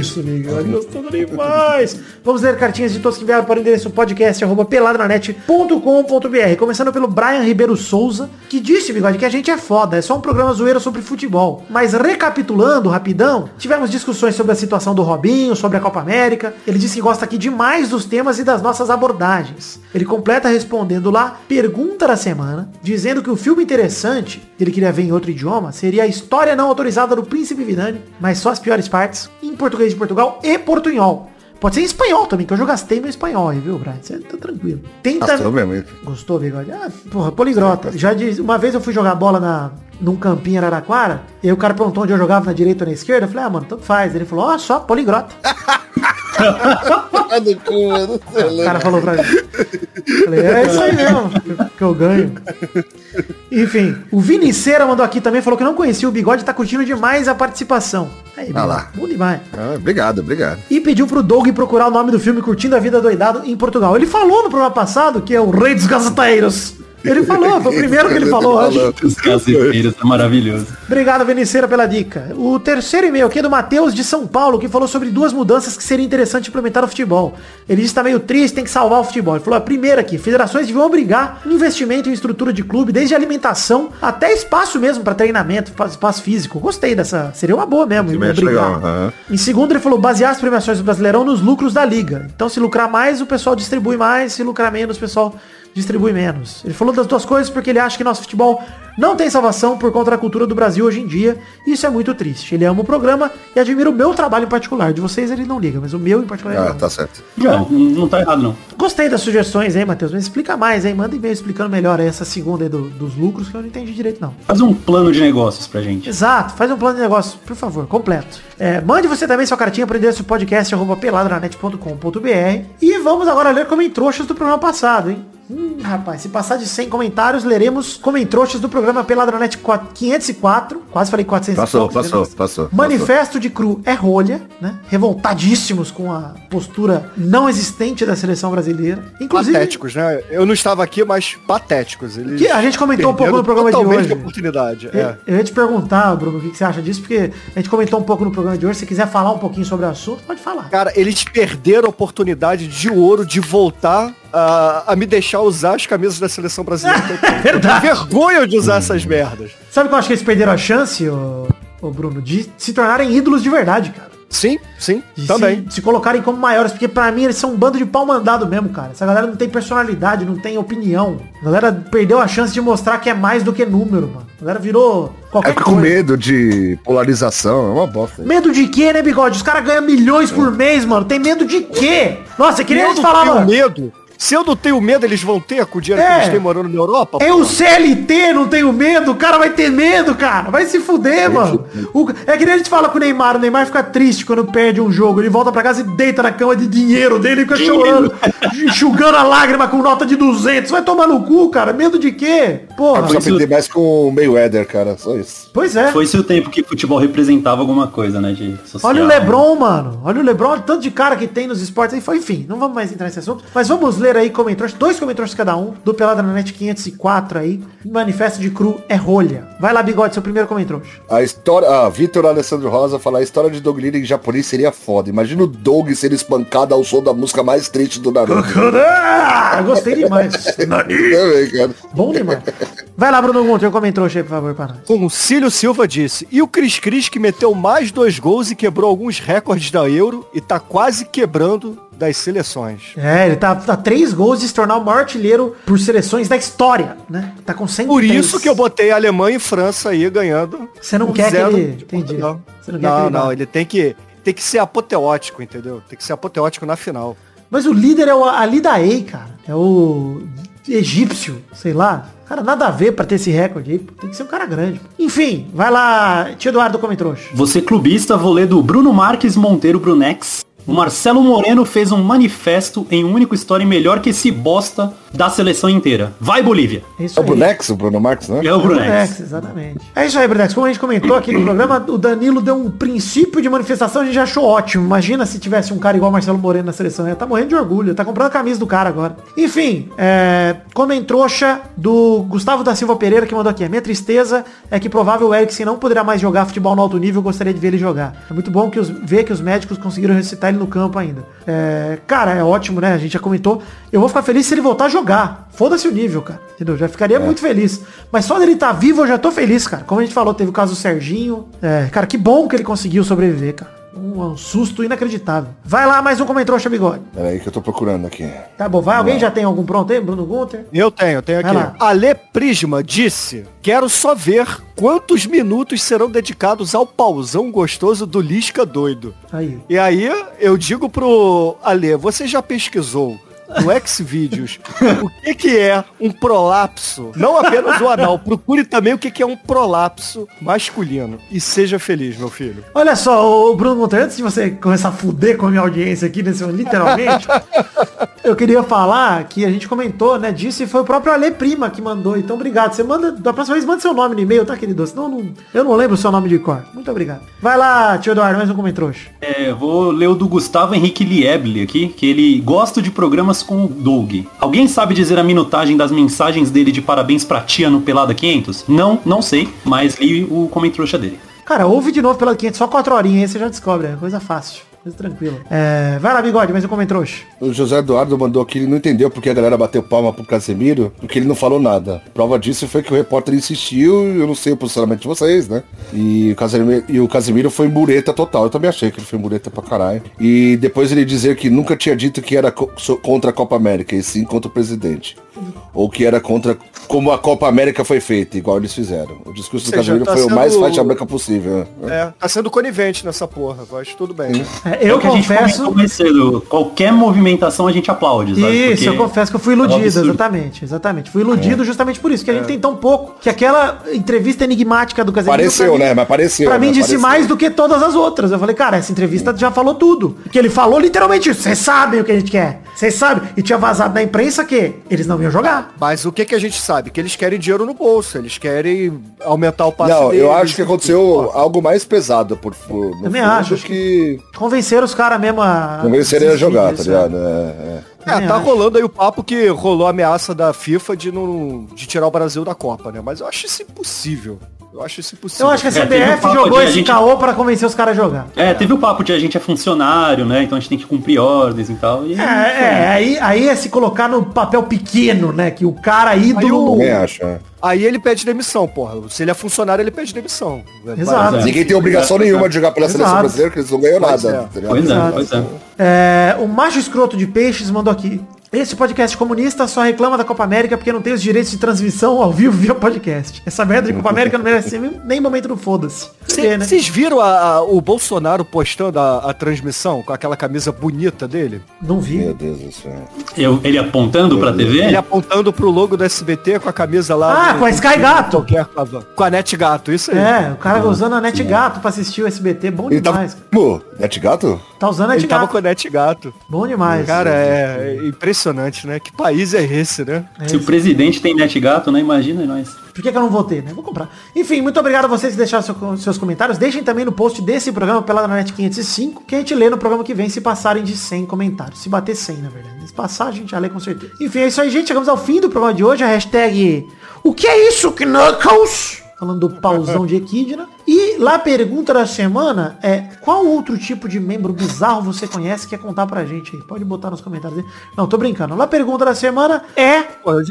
Isso, Miguel. Gostando demais. Vamos ler cartinhas de todos que enviaram para o endereço podcast arroba peladranet.com.br. Começando pelo Brian Ribeiro Souza, que disse, Bigode, que a gente é foda, é só um programa zoeiro sobre futebol. Mas recapitulando, rapidão, tivemos discussões sobre a situação do Robinho, sobre a Copa América. Ele disse que gosta aqui demais dos temas e das nossas abordagens. Ele completa respondendo lá, pergunta da semana, dizendo que o filme interessante, que ele queria ver em outro idioma, seria a história não autorizada do Príncipe Vidani, mas só as piores partes, em português de Portugal e portunhol. Pode ser em espanhol também, que eu já gastei meu espanhol aí, viu, Brian? Você tá tranquilo. Tenta... Gostou mesmo? Gostou, bigode? Ah, porra, poligrota. Já diz, uma vez eu fui jogar bola na, num campinho em Araraquara, e o cara perguntou onde eu jogava na direita ou na esquerda. Eu falei, ah, mano, tanto faz. Ele falou, ó, só poligrota. O cara falou pra mim. Falei, é isso aí mesmo, que eu ganho. Enfim, o Viniceira mandou aqui também, falou que não conhecia o bigode, tá curtindo demais a participação. Aí, Ah lá. bom demais. Ah, obrigado, obrigado. E pediu pro Doug procurar o nome do filme Curtindo a Vida Doidado em Portugal. Ele falou no programa passado que é o Rei dos Gazeteiros. Ele falou, foi o primeiro que ele falou hoje. Os caseiros é maravilhoso. Obrigado, Veniceira, pela dica. O terceiro e-mail aqui é do Matheus de São Paulo, que falou sobre duas mudanças que seria interessante implementar no futebol. Ele disse que tá meio triste, tem que salvar o futebol. Ele falou, a primeira aqui, federações deviam obrigar investimento em estrutura de clube, desde alimentação até espaço mesmo para treinamento, espaço físico. Gostei dessa, seria uma boa mesmo. Obrigar. legal, aham. Em segundo, ele falou basear as premiações do Brasileirão nos lucros da liga. Então, se lucrar mais, o pessoal distribui mais, se lucrar menos, o pessoal distribui menos. Ele falou das duas coisas porque ele acha que nosso futebol não tem salvação por conta da cultura do Brasil hoje em dia. E isso é muito triste. Ele ama o programa e admira o meu trabalho em particular. De vocês ele não liga, mas o meu em particular ele Ah, tá certo. Não, não tá errado não. Gostei das sugestões aí, Matheus. Mas explica mais, hein? Manda e-mail explicando melhor aí essa segunda aí do- dos lucros que eu não entendi direito, não. Faz um plano de negócios pra gente. Exato, faz um plano de negócio, por favor, completo. É, mande você também sua cartinha para o endereço podcast arroba peladranet.com.br e vamos agora ler comentroxas do programa passado, hein? Hum, rapaz, se passar de 100 comentários, leremos comentroxas do programa Peladranet 4- 504, quase falei 400 e Passou, poucos, passou, né? passou. Manifesto de Cru é rolha, né? Revoltadíssimos com a postura não existente da seleção brasileira. Inclusive, Patéticos, né? Eu não estava aqui, mas patéticos. Eles Que a gente comentou um pouco no programa de hoje. oportunidade. Eu, É. eu ia te perguntar, Bruno, o que que você acha disso, porque a gente comentou um pouco no programa de hoje. Se quiser falar um pouquinho sobre o assunto, pode falar. Cara, eles perderam a oportunidade de ouro de voltar a, a me deixar usar as camisas da seleção brasileira. É verdade. Vergonha de usar essas merdas. Sabe que eu acho que eles perderam a chance, ô, ô Bruno, de se tornarem ídolos de verdade, cara. Sim, sim, De também. Se, se colocarem como maiores, porque pra mim eles são um bando de pau mandado mesmo, cara. Essa galera não tem personalidade, não tem opinião. A galera perdeu a chance de mostrar que é mais do que número, mano. A galera virou É qualquer com coisa. medo de polarização, é uma bosta. Medo de quê, né, bigode? Os caras ganham milhões por mês, mano. Tem medo de quê? Nossa, que nem eu eles falavam. tenho medo. Se eu não tenho medo, eles vão ter com o dinheiro É. que eles têm morando na Europa? É o CLT, não tenho medo, o cara vai ter medo, cara. Vai se fuder, mano. O- é que nem a gente fala com o Neymar, o Neymar fica triste quando perde um jogo. Ele volta pra casa e deita na cama de dinheiro dele e fica chorando, enxugando a lágrima com nota de 200. Vai tomar no cu, cara. Medo de quê? Porra. Precisa aprender mais com o Mayweather, cara, só isso. Pois é. Foi-se o tempo que futebol representava alguma coisa, né? De social. Olha o Lebron, mano. Olha o Lebron, o tanto de cara que tem nos esportes aí. Foi, enfim, não vamos mais entrar nesse assunto. Mas vamos ler aí comentários, dois comentários cada um, do Pelada na Net 504 aí. Manifesto de Cru é rolha. Vai lá, bigode, seu primeiro comentário. A história. Ah, Vitor Alessandro Rosa fala, a história de Doug Lira em japonês seria foda. Imagina o Doug ser espancado ao som da música mais triste do Naruto. Ah, gostei demais. Também, cara. Bom demais. Vai lá, Bruno Gunter, comentou aí, por favor, para nós. Concílio Silva disse, e o Cris Cris que meteu mais dois gols e quebrou alguns recordes da Euro e tá quase quebrando das seleções. É, ele tá a três gols de se tornar o maior artilheiro por seleções da história, né? Tá com 103. Por isso que eu botei Alemanha e França aí ganhando. Você não quer que ele- entendi. Portugal. Você não quer que Não, ele não, ele tem que, tem que ser apoteótico, entendeu? Tem que ser apoteótico na final. Mas o líder é o Ali Daei, cara. É o egípcio, sei lá. Cara, nada a ver pra ter esse recorde aí. Tem que ser um cara grande. Enfim, vai lá, tio Eduardo comentou. Você clubista, vou ler do Bruno Marques Monteiro Brunex. O Marcelo Moreno fez um manifesto em um único story melhor que esse bosta da seleção inteira. Vai, Bolívia! É isso É o. Brunex, o Bruno Marques, né? É o Brunex. Brunex, exatamente. É isso aí, Brunex. Como a gente comentou aqui no programa, o Danilo deu um princípio de manifestação, a gente já achou ótimo. Imagina se tivesse um cara igual Marcelo Moreno na seleção. Ia tá morrendo de orgulho, tá comprando a camisa do cara agora. Enfim, é, trouxa do Gustavo da Silva Pereira que mandou aqui. A minha tristeza é que provável Eriksen não poderá mais jogar futebol no alto nível, eu gostaria de ver ele jogar. É muito bom que os, ver que os médicos conseguiram ressuscitar ele no campo ainda. É, cara, é ótimo, né? A gente já comentou. Eu vou ficar feliz se ele voltar a jogar. Foda-se o nível, cara. Entendeu? Já ficaria muito feliz. Mas só dele estar vivo eu já tô feliz, cara. Como a gente falou, teve o caso do Serginho. É, cara, que bom que ele conseguiu sobreviver, cara. Um, um susto inacreditável. Vai lá, mais um comentrouxa bigode. Pera aí que eu tô procurando aqui. Tá bom, vai. Alguém já tem algum pronto aí? Bruno Gunter? Eu tenho, eu tenho aqui. Ale Prisma disse, quero só ver quantos minutos serão dedicados ao pauzão gostoso do Lisca doido. Aí. E aí eu digo pro Ale, você já pesquisou no Xvideos o que que é um prolapso? Não apenas o anal, procure também o que que é um prolapso masculino. E seja feliz, meu filho. Olha só, o Bruno Monteiro, antes de você começar a fuder com a minha audiência aqui, nesse, literalmente, eu queria falar que a gente comentou, né, disso e foi o próprio Ale Prima que mandou. Então, obrigado. Você manda, da próxima vez, manda seu nome no e-mail, tá, querido? Senão eu não, eu não lembro o seu nome de cor. Muito obrigado. Vai lá, tio Eduardo, mais um comentrouxa. É, vou ler o do Gustavo Henrique Lieble aqui, que ele gosta de programas com o Doug. Alguém sabe dizer a minutagem das mensagens dele de parabéns pra tia no Pelada 500? Não, não sei, mas li o comentrouxa dele. Cara, ouve de novo pela 500, só quatro horinhas aí você já descobre, é coisa fácil. Coisa tranquila. É, vai lá, bigode, mais um comentrouxa. O José Eduardo mandou aqui, ele não entendeu porque a galera bateu palma pro Casemiro, porque ele não falou nada. Prova disso foi que o repórter insistiu, eu não sei o posicionamento de vocês, né? E o Casemiro, e o Casemiro foi mureta total. Eu também achei que ele foi mureta pra caralho. E depois ele dizer que nunca tinha dito que era co- contra a Copa América, e sim contra o presidente. Ou que era contra como a Copa América foi feita, igual eles fizeram. O discurso do Casemiro tá foi o mais sendo- faixa branca possível. né? É, tá sendo conivente nessa porra, mas tudo bem. É, É eu o que a gente confesso. cedo. Qualquer movimentação a gente aplaude, sabe? Isso, Porque eu confesso que eu fui é um iludido, exatamente, exatamente. Fui iludido justamente por isso, que a gente tem tão pouco, que aquela entrevista enigmática do Casemiro... Pareceu, mim- né? Mas pareceu, Pra mim né? disse Pareceu. mais do que todas as outras. Eu falei, cara, essa entrevista já falou tudo. Que ele falou literalmente isso. Vocês sabem o que a gente quer. Vocês sabem. E tinha vazado na imprensa que eles não iam jogar. Mas o que que a gente sabe? Que eles querem dinheiro no bolso, eles querem aumentar o passe Não, eu deles. acho que aconteceu algo mais pesado por, por no Também fundo acho, acho que Convenceram os caras mesmo a... convenceram a jogar, tá Isso, ligado? É, é. É, Também tá rolando aí o papo que rolou a ameaça da FIFA de, não, de tirar o Brasil da Copa, né? Mas eu acho isso impossível. Eu acho isso impossível. Eu acho que a É, um CBF papo jogou esse gente- caô pra convencer os caras a jogar. É, teve o papo de a gente é funcionário, né? Então a gente tem que cumprir ordens e tal. E É, é, aí, aí é se colocar no papel pequeno, né? Que o cara Aí ídolo... o- Também acho. é. Aí ele pede demissão, porra. Se ele é funcionário, ele pede demissão. Exato. É. Ninguém tem obrigação nenhuma de jogar pela Exato. seleção brasileira, porque eles não ganham Pois nada. é. Pois é, Exato. pois é. É, o macho escroto de peixes mandou aqui. Esse podcast comunista só reclama da Copa América porque não tem os direitos de transmissão ao vivo via podcast. Essa merda de Copa América não merece nem- nem momento do foda-se. Porque, né? Vocês viram a- a- o Bolsonaro postando a, a transmissão com aquela camisa bonita dele? Não vi. Meu Deus do céu. Eu, ele apontando pra TV? Ele apontando pro logo do SBT com a camisa lá. Ah, do- com a Sky Gato. Qualquer, com a Net Gato, isso aí. É, o cara usando a Net Gato pra assistir o SBT. Bom Ele tava. demais. Pô, Net Gato? Tá usando a Ele Net tava Gato. com a Net Gato. Bom demais. Cara, é, é impressionante, né? Que país é esse, né? Se o presidente tem net gato, né? Imagina nós. Por que, que eu não votei, né? Vou comprar. Enfim, muito obrigado a vocês que deixaram seu- seus comentários. Deixem também no post desse programa pela Net 505, que a gente lê no programa que vem se passarem de 100 comentários. Se bater 100, na verdade. Se passar, a gente já lê com certeza. Enfim, é isso aí, gente. Chegamos ao fim do programa de hoje. A hashtag O que é isso, Knuckles? Falando do pauzão de Equidna. E lá a pergunta da semana é qual outro tipo de membro bizarro você conhece que quer contar pra gente aí? Pode botar nos comentários aí. Não, tô brincando. Lá a pergunta da semana é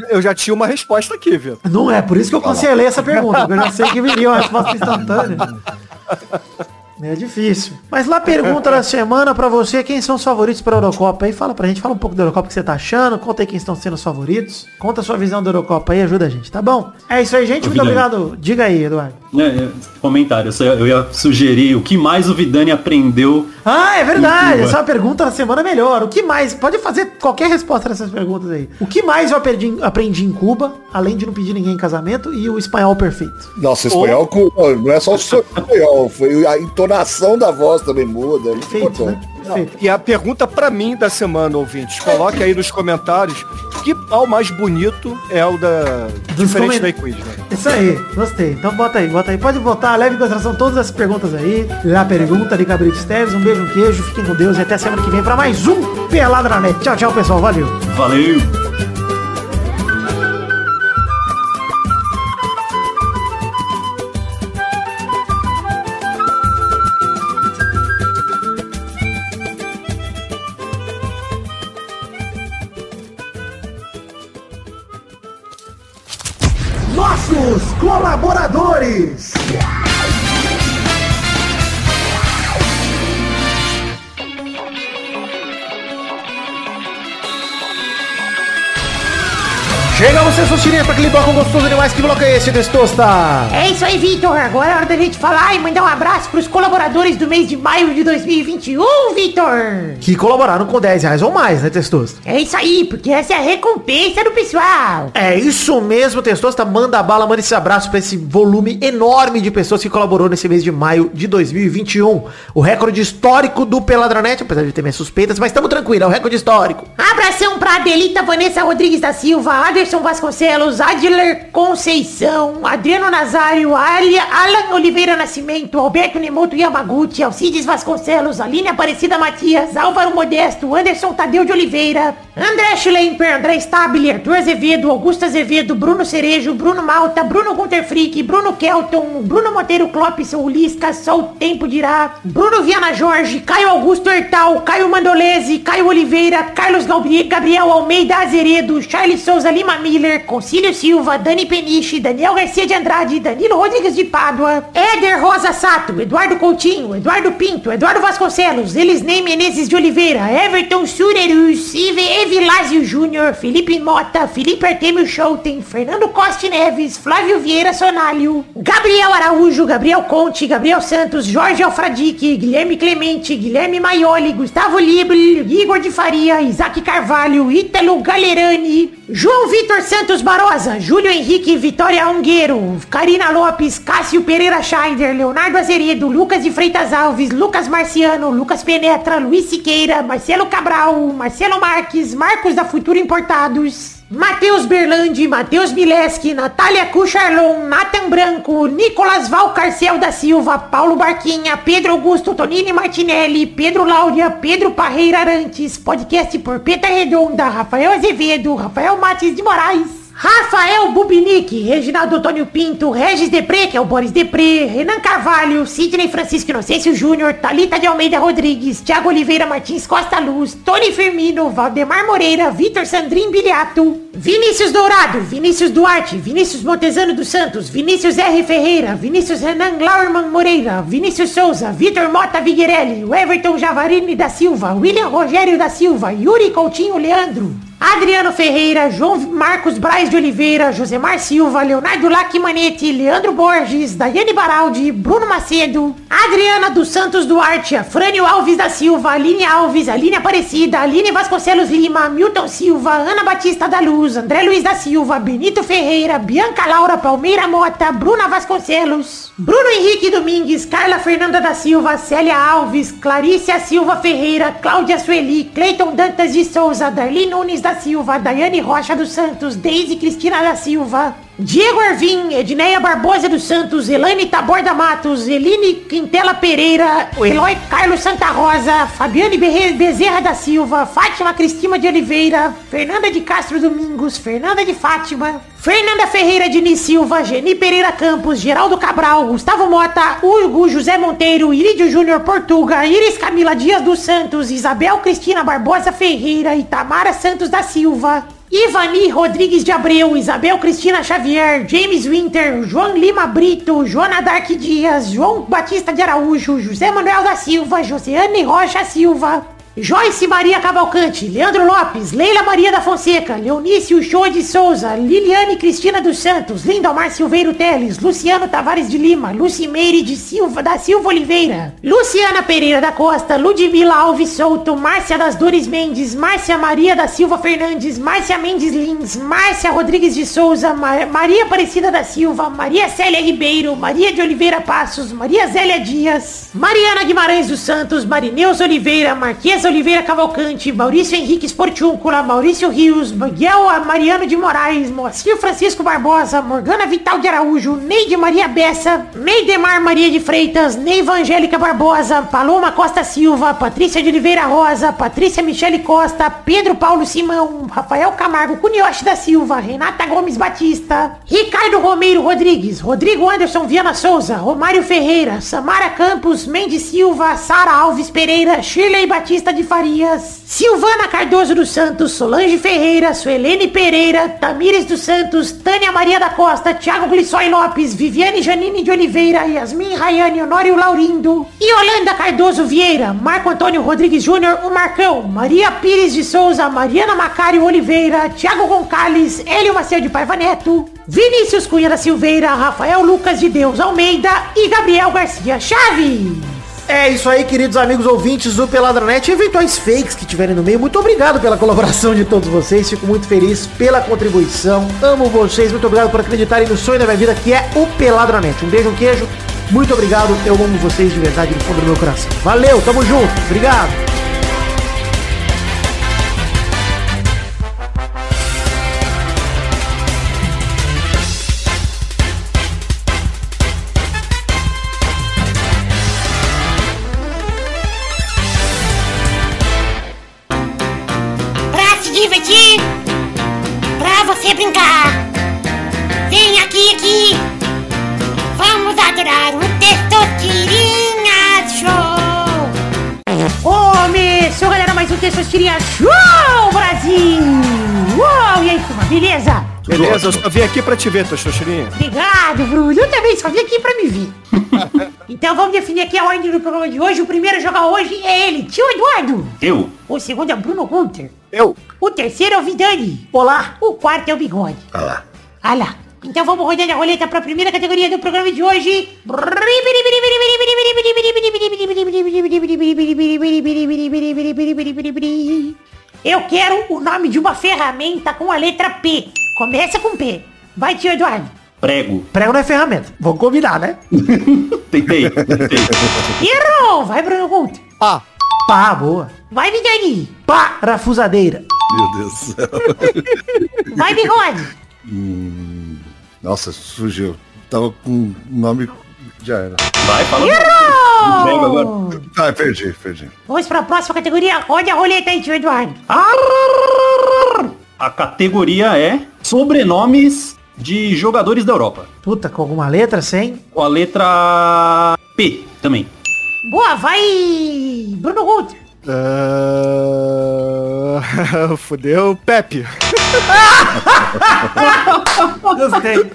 eu já- tinha uma resposta aqui, viu? não é, por isso que eu cancelei essa pergunta, eu já sei que viria uma resposta instantânea. É difícil. Mas lá pergunta da semana pra você, quem são os favoritos pra Eurocopa aí? Fala pra gente, fala um pouco da Eurocopa que você tá achando, conta aí quem estão sendo os favoritos. Conta a sua visão da Eurocopa aí, ajuda a gente, tá bom? É isso aí, gente. Muito obrigado. Diga aí, Eduardo. É, é, comentário, eu só- eu ia sugerir o que mais o Vidani aprendeu. Ah, é verdade. Essa é uma pergunta da semana melhor. O que mais? Pode fazer qualquer resposta dessas perguntas aí. O que mais eu aprendi, aprendi em Cuba, além de não pedir ninguém em casamento, e o espanhol perfeito? Nossa, espanhol com- não é só o espanhol, foi a entonação da voz também muda. é muito Perfeito, né? E a pergunta pra mim da semana, ouvintes, coloque aí nos comentários que pau mais bonito é o da... diferente comen- da Equid, né? Isso aí, gostei. Então bota aí, bota aí. Pode botar, leve em consideração todas as perguntas aí. A pergunta de Cabrito Esteves. Um beijo, um queijo, fiquem com Deus e até semana que vem pra mais um Pelada na Net. Tchau, tchau, pessoal. Valeu. Valeu! Pra aquele bloco demais. Que bloco é esse, Testosta? É isso aí, Vitor. Agora é hora da gente falar e mandar um abraço pros colaboradores do mês de maio de 2021, Vitor. Que colaboraram com 10 reais ou mais, né, Testosta? É isso aí, porque essa é a recompensa do pessoal. É isso mesmo, Testosta. Manda a bala, manda esse abraço pra esse volume enorme de pessoas que colaborou nesse mês de maio de 2021. O recorde histórico do Peladranet, apesar de ter minhas suspeitas, mas estamos tranquilos, é o recorde histórico. Abração pra Adelita Vanessa Rodrigues da Silva, Aderson Vasconcelos, Adler Conceição, Adriano Nazário, Alia, Alan Oliveira Nascimento, Alberto Nemoto Yamaguchi, Alcides Vasconcelos, Aline Aparecida Matias, Álvaro Modesto, Anderson Tadeu de Oliveira, André Schlemper, André Stabile, Arthur Azevedo, Augusto Azevedo, Bruno Cerejo, Bruno Malta, Bruno Gunter Frick, Bruno Kelton, Bruno Monteiro Clopson, Ulisca, só o tempo dirá, Bruno Viana Jorge, Caio Augusto Hertal, Caio Mandolese, Caio Oliveira, Carlos Gabriel, Almeida Azeredo, Charles Souza Lima Miller, Concílio Silva, Dani Peniche, Daniel Garcia de Andrade, Danilo Rodrigues de Pádua, Éder Rosa Sato, Eduardo Coutinho, Eduardo Pinto, Eduardo Vasconcelos, Elisnei Menezes de Oliveira, Everton Surerus, Ive Evilásio Júnior, Felipe Mota, Felipe Artemio Schouten, Fernando Costa Neves, Flávio Vieira Sonalho, Gabriel Araújo, Gabriel Conte, Gabriel Santos, Jorge Alfradique, Guilherme Clemente, Guilherme Maioli, Gustavo Libre, Igor de Faria, Isaac Carvalho, Ítalo Galerani, João Vitor Santos Barosa, Júlio Henrique Vitória Ungueiro, Karina Lopes, Cássio Pereira Scheider, Leonardo Azeredo, Lucas de Freitas Alves, Lucas Marciano, Lucas Penetra, Luiz Siqueira, Marcelo Cabral, Marcelo Marques, Marcos da Futura Importados. Matheus Berlandi, Matheus Mileski, Natália Cucharlon, Nathan Branco, Nicolas Valcarcel da Silva, Paulo Barquinha, Pedro Augusto Tonini Martinelli, Pedro Láudia, Pedro Parreira Arantes, podcast por Peta Redonda, Rafael Azevedo, Rafael Matis de Moraes. Rafael Bubinic, Reginaldo Antônio Pinto, Regis Depré, que é o Boris Depré, Renan Carvalho, Sidney Francisco Inocêncio Júnior, Talita de Almeida Rodrigues, Thiago Oliveira Martins Costa Luz, Tony Firmino, Valdemar Moreira, Vitor Sandrin Biliato, Vinícius Dourado, Vinícius Duarte, Vinícius Montezano dos Santos, Vinícius R. Ferreira, Vinícius Renan Lauerman Moreira, Vinícius Souza, Vitor Mota Viguerelli, Everton Javarini da Silva, William Rogério da Silva, Yuri Coutinho Leandro, Adriano Ferreira, João Marcos Braz de Oliveira, Josemar Silva, Leonardo Lacmanetti, Leandro Borges, Daiane Baraldi, Bruno Macedo, Adriana dos Santos Duarte, Afrânio Alves da Silva, Aline Alves, Aline Aparecida, Aline Vasconcelos Lima, Milton Silva, Ana Batista da Luz, André Luiz da Silva, Benito Ferreira, Bianca Laura Palmeira Mota, Bruna Vasconcelos, Bruno Henrique Domingues, Carla Fernanda da Silva, Célia Alves, Clarícia Silva Ferreira, Cláudia Sueli, Cleiton Dantas de Souza, Darlene Nunes da Silva, Daiane Rocha dos Santos, Deise Cristina da Silva, Diego Arvim, Edneia Barbosa dos Santos, Elaine Taborda Matos, Eline Quintela Pereira, Eloy Carlos Santa Rosa, Fabiane Bezerra da Silva, Fátima Cristina de Oliveira, Fernanda de Castro Domingos, Fernanda de Fátima, Fernanda Ferreira Diniz Silva, Geni Pereira Campos, Geraldo Cabral, Gustavo Mota, Hugo José Monteiro, Irídio Júnior Portuga, Iris Camila Dias dos Santos, Isabel Cristina Barbosa Ferreira e Tamara Santos da Silva. Ivani Rodrigues de Abreu, Isabel Cristina Xavier, James Winter, João Lima Brito, Joana Dark Dias, João Batista de Araújo, José Manuel da Silva, Josiane Rocha Silva, Joyce Maria Cavalcante, Leandro Lopes, Leila Maria da Fonseca, Leonício Show de Souza, Liliane Cristina dos Santos, Lindomar Silveiro Teles, Luciano Tavares de Lima, Lucimeire de Silva da Silva Oliveira, Luciana Pereira da Costa, Ludmila Alves Souto, Márcia das Dores Mendes, Márcia Maria da Silva Fernandes, Márcia Mendes Lins, Márcia Rodrigues de Souza, Ma- Maria Aparecida da Silva, Maria Célia Ribeiro, Maria de Oliveira Passos, Maria Zélia Dias, Mariana Guimarães dos Santos, Marineus Oliveira, Marquesa Oliveira Cavalcante, Maurício Henrique Sportiúncula, Maurício Rios, Miguel Mariano de Moraes, Moacir Francisco Barbosa, Morgana Vital de Araújo, Neide Maria Bessa, Neidemar Maria de Freitas, Neiva Angélica Barbosa, Paloma Costa Silva, Patrícia de Oliveira Rosa, Patrícia Michele Costa, Pedro Paulo Simão, Rafael Camargo Cunioche da Silva, Renata Gomes Batista, Ricardo Romeiro Rodrigues, Rodrigo Anderson Viana Souza, Romário Ferreira, Samara Campos, Mendes Silva, Sara Alves Pereira, Shirley Batista de Farias, Silvana Cardoso dos Santos, Solange Ferreira, Suelene Pereira, Tamires dos Santos, Tânia Maria da Costa, Thiago Glissói Lopes, Viviane Janine de Oliveira, Yasmin Rayane Honório Laurindo, Yolanda Cardoso Vieira, Marco Antônio Rodrigues Júnior, o Marcão, Maria Pires de Souza, Mariana Macário Oliveira, Thiago Gonçalves, Hélio Macedo de Paiva Neto, Vinícius Cunha da Silveira, Rafael Lucas de Deus Almeida e Gabriel Garcia Chaves. É isso aí, queridos amigos ouvintes do Peladranet e eventuais fakes que tiverem no meio. Muito obrigado pela colaboração de todos vocês. Fico muito feliz pela contribuição. Amo vocês. Muito obrigado por acreditarem no sonho da minha vida, que é o Peladranet. Um beijo, um queijo. Muito obrigado. Eu amo vocês de verdade, do fundo do meu coração. Valeu, tamo junto. Obrigado. Um Testosterinha Show, Brasil. Uou, e aí, turma, beleza? Beleza, eu só vim aqui pra te ver, Tostostirinha. Obrigado, Bruno. Eu também só vim aqui pra me ver. então vamos definir aqui a ordem do programa de hoje. O primeiro a jogar hoje é ele, tio Eduardo. Eu? O segundo é Bruno Gunter. Eu. O terceiro é o Vidani. Olá. O quarto é o Bigode. Olha lá. Então vamos rodando a roleta para a primeira categoria do programa de hoje. Eu quero o nome de uma ferramenta com a letra P. Começa com P. Vai, tio Eduardo. Prego. Prego não é ferramenta. Vamos combinar, né? Tentei, tentei. Errou! Vai, Bruno Gunter. Ah, Pá, boa. Vai, Vidani. Parafusadeira. Meu Deus do céu. Vai, Bigode. Nossa, surgiu. Tava com um nome. Já era. Vai, fala. Errou! Ah, perdi, perdi. Vamos para a próxima categoria. Roda a roleta aí, tio Eduardo. A categoria é sobrenomes de jogadores da Europa. Puta, com alguma letra sem? Com a letra P também. Boa, vai, Bruno Gunter. Ah, fudeu. Pepe. Gostei.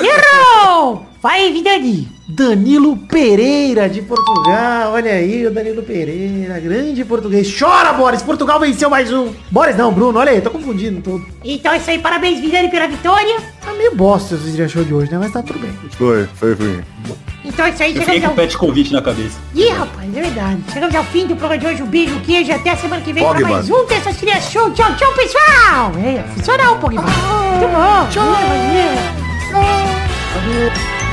Errou! Vai, Vidani. Danilo Pereira de Portugal. Olha aí o Danilo Pereira, grande português. Chora, Boris. Portugal venceu mais um. Boris não, Bruno. Olha aí, tô confundindo tudo. Então é isso aí, parabéns, Vidani, pela vitória. Tá meio bosta esse dia show de hoje, né? Mas tá tudo bem. Foi, foi ruim. Então é isso aí, Eu chegamos com o ao... pet convite na cabeça. Ih, rapaz, é verdade. Chegamos ao fim do programa de hoje. Um beijo, um queijo. Até a semana que vem para Pogba. mais um Terça-feira Show. Tchau, tchau, pessoal. É, funcionou, Pogba. Muito bom. Tchau. Valeu.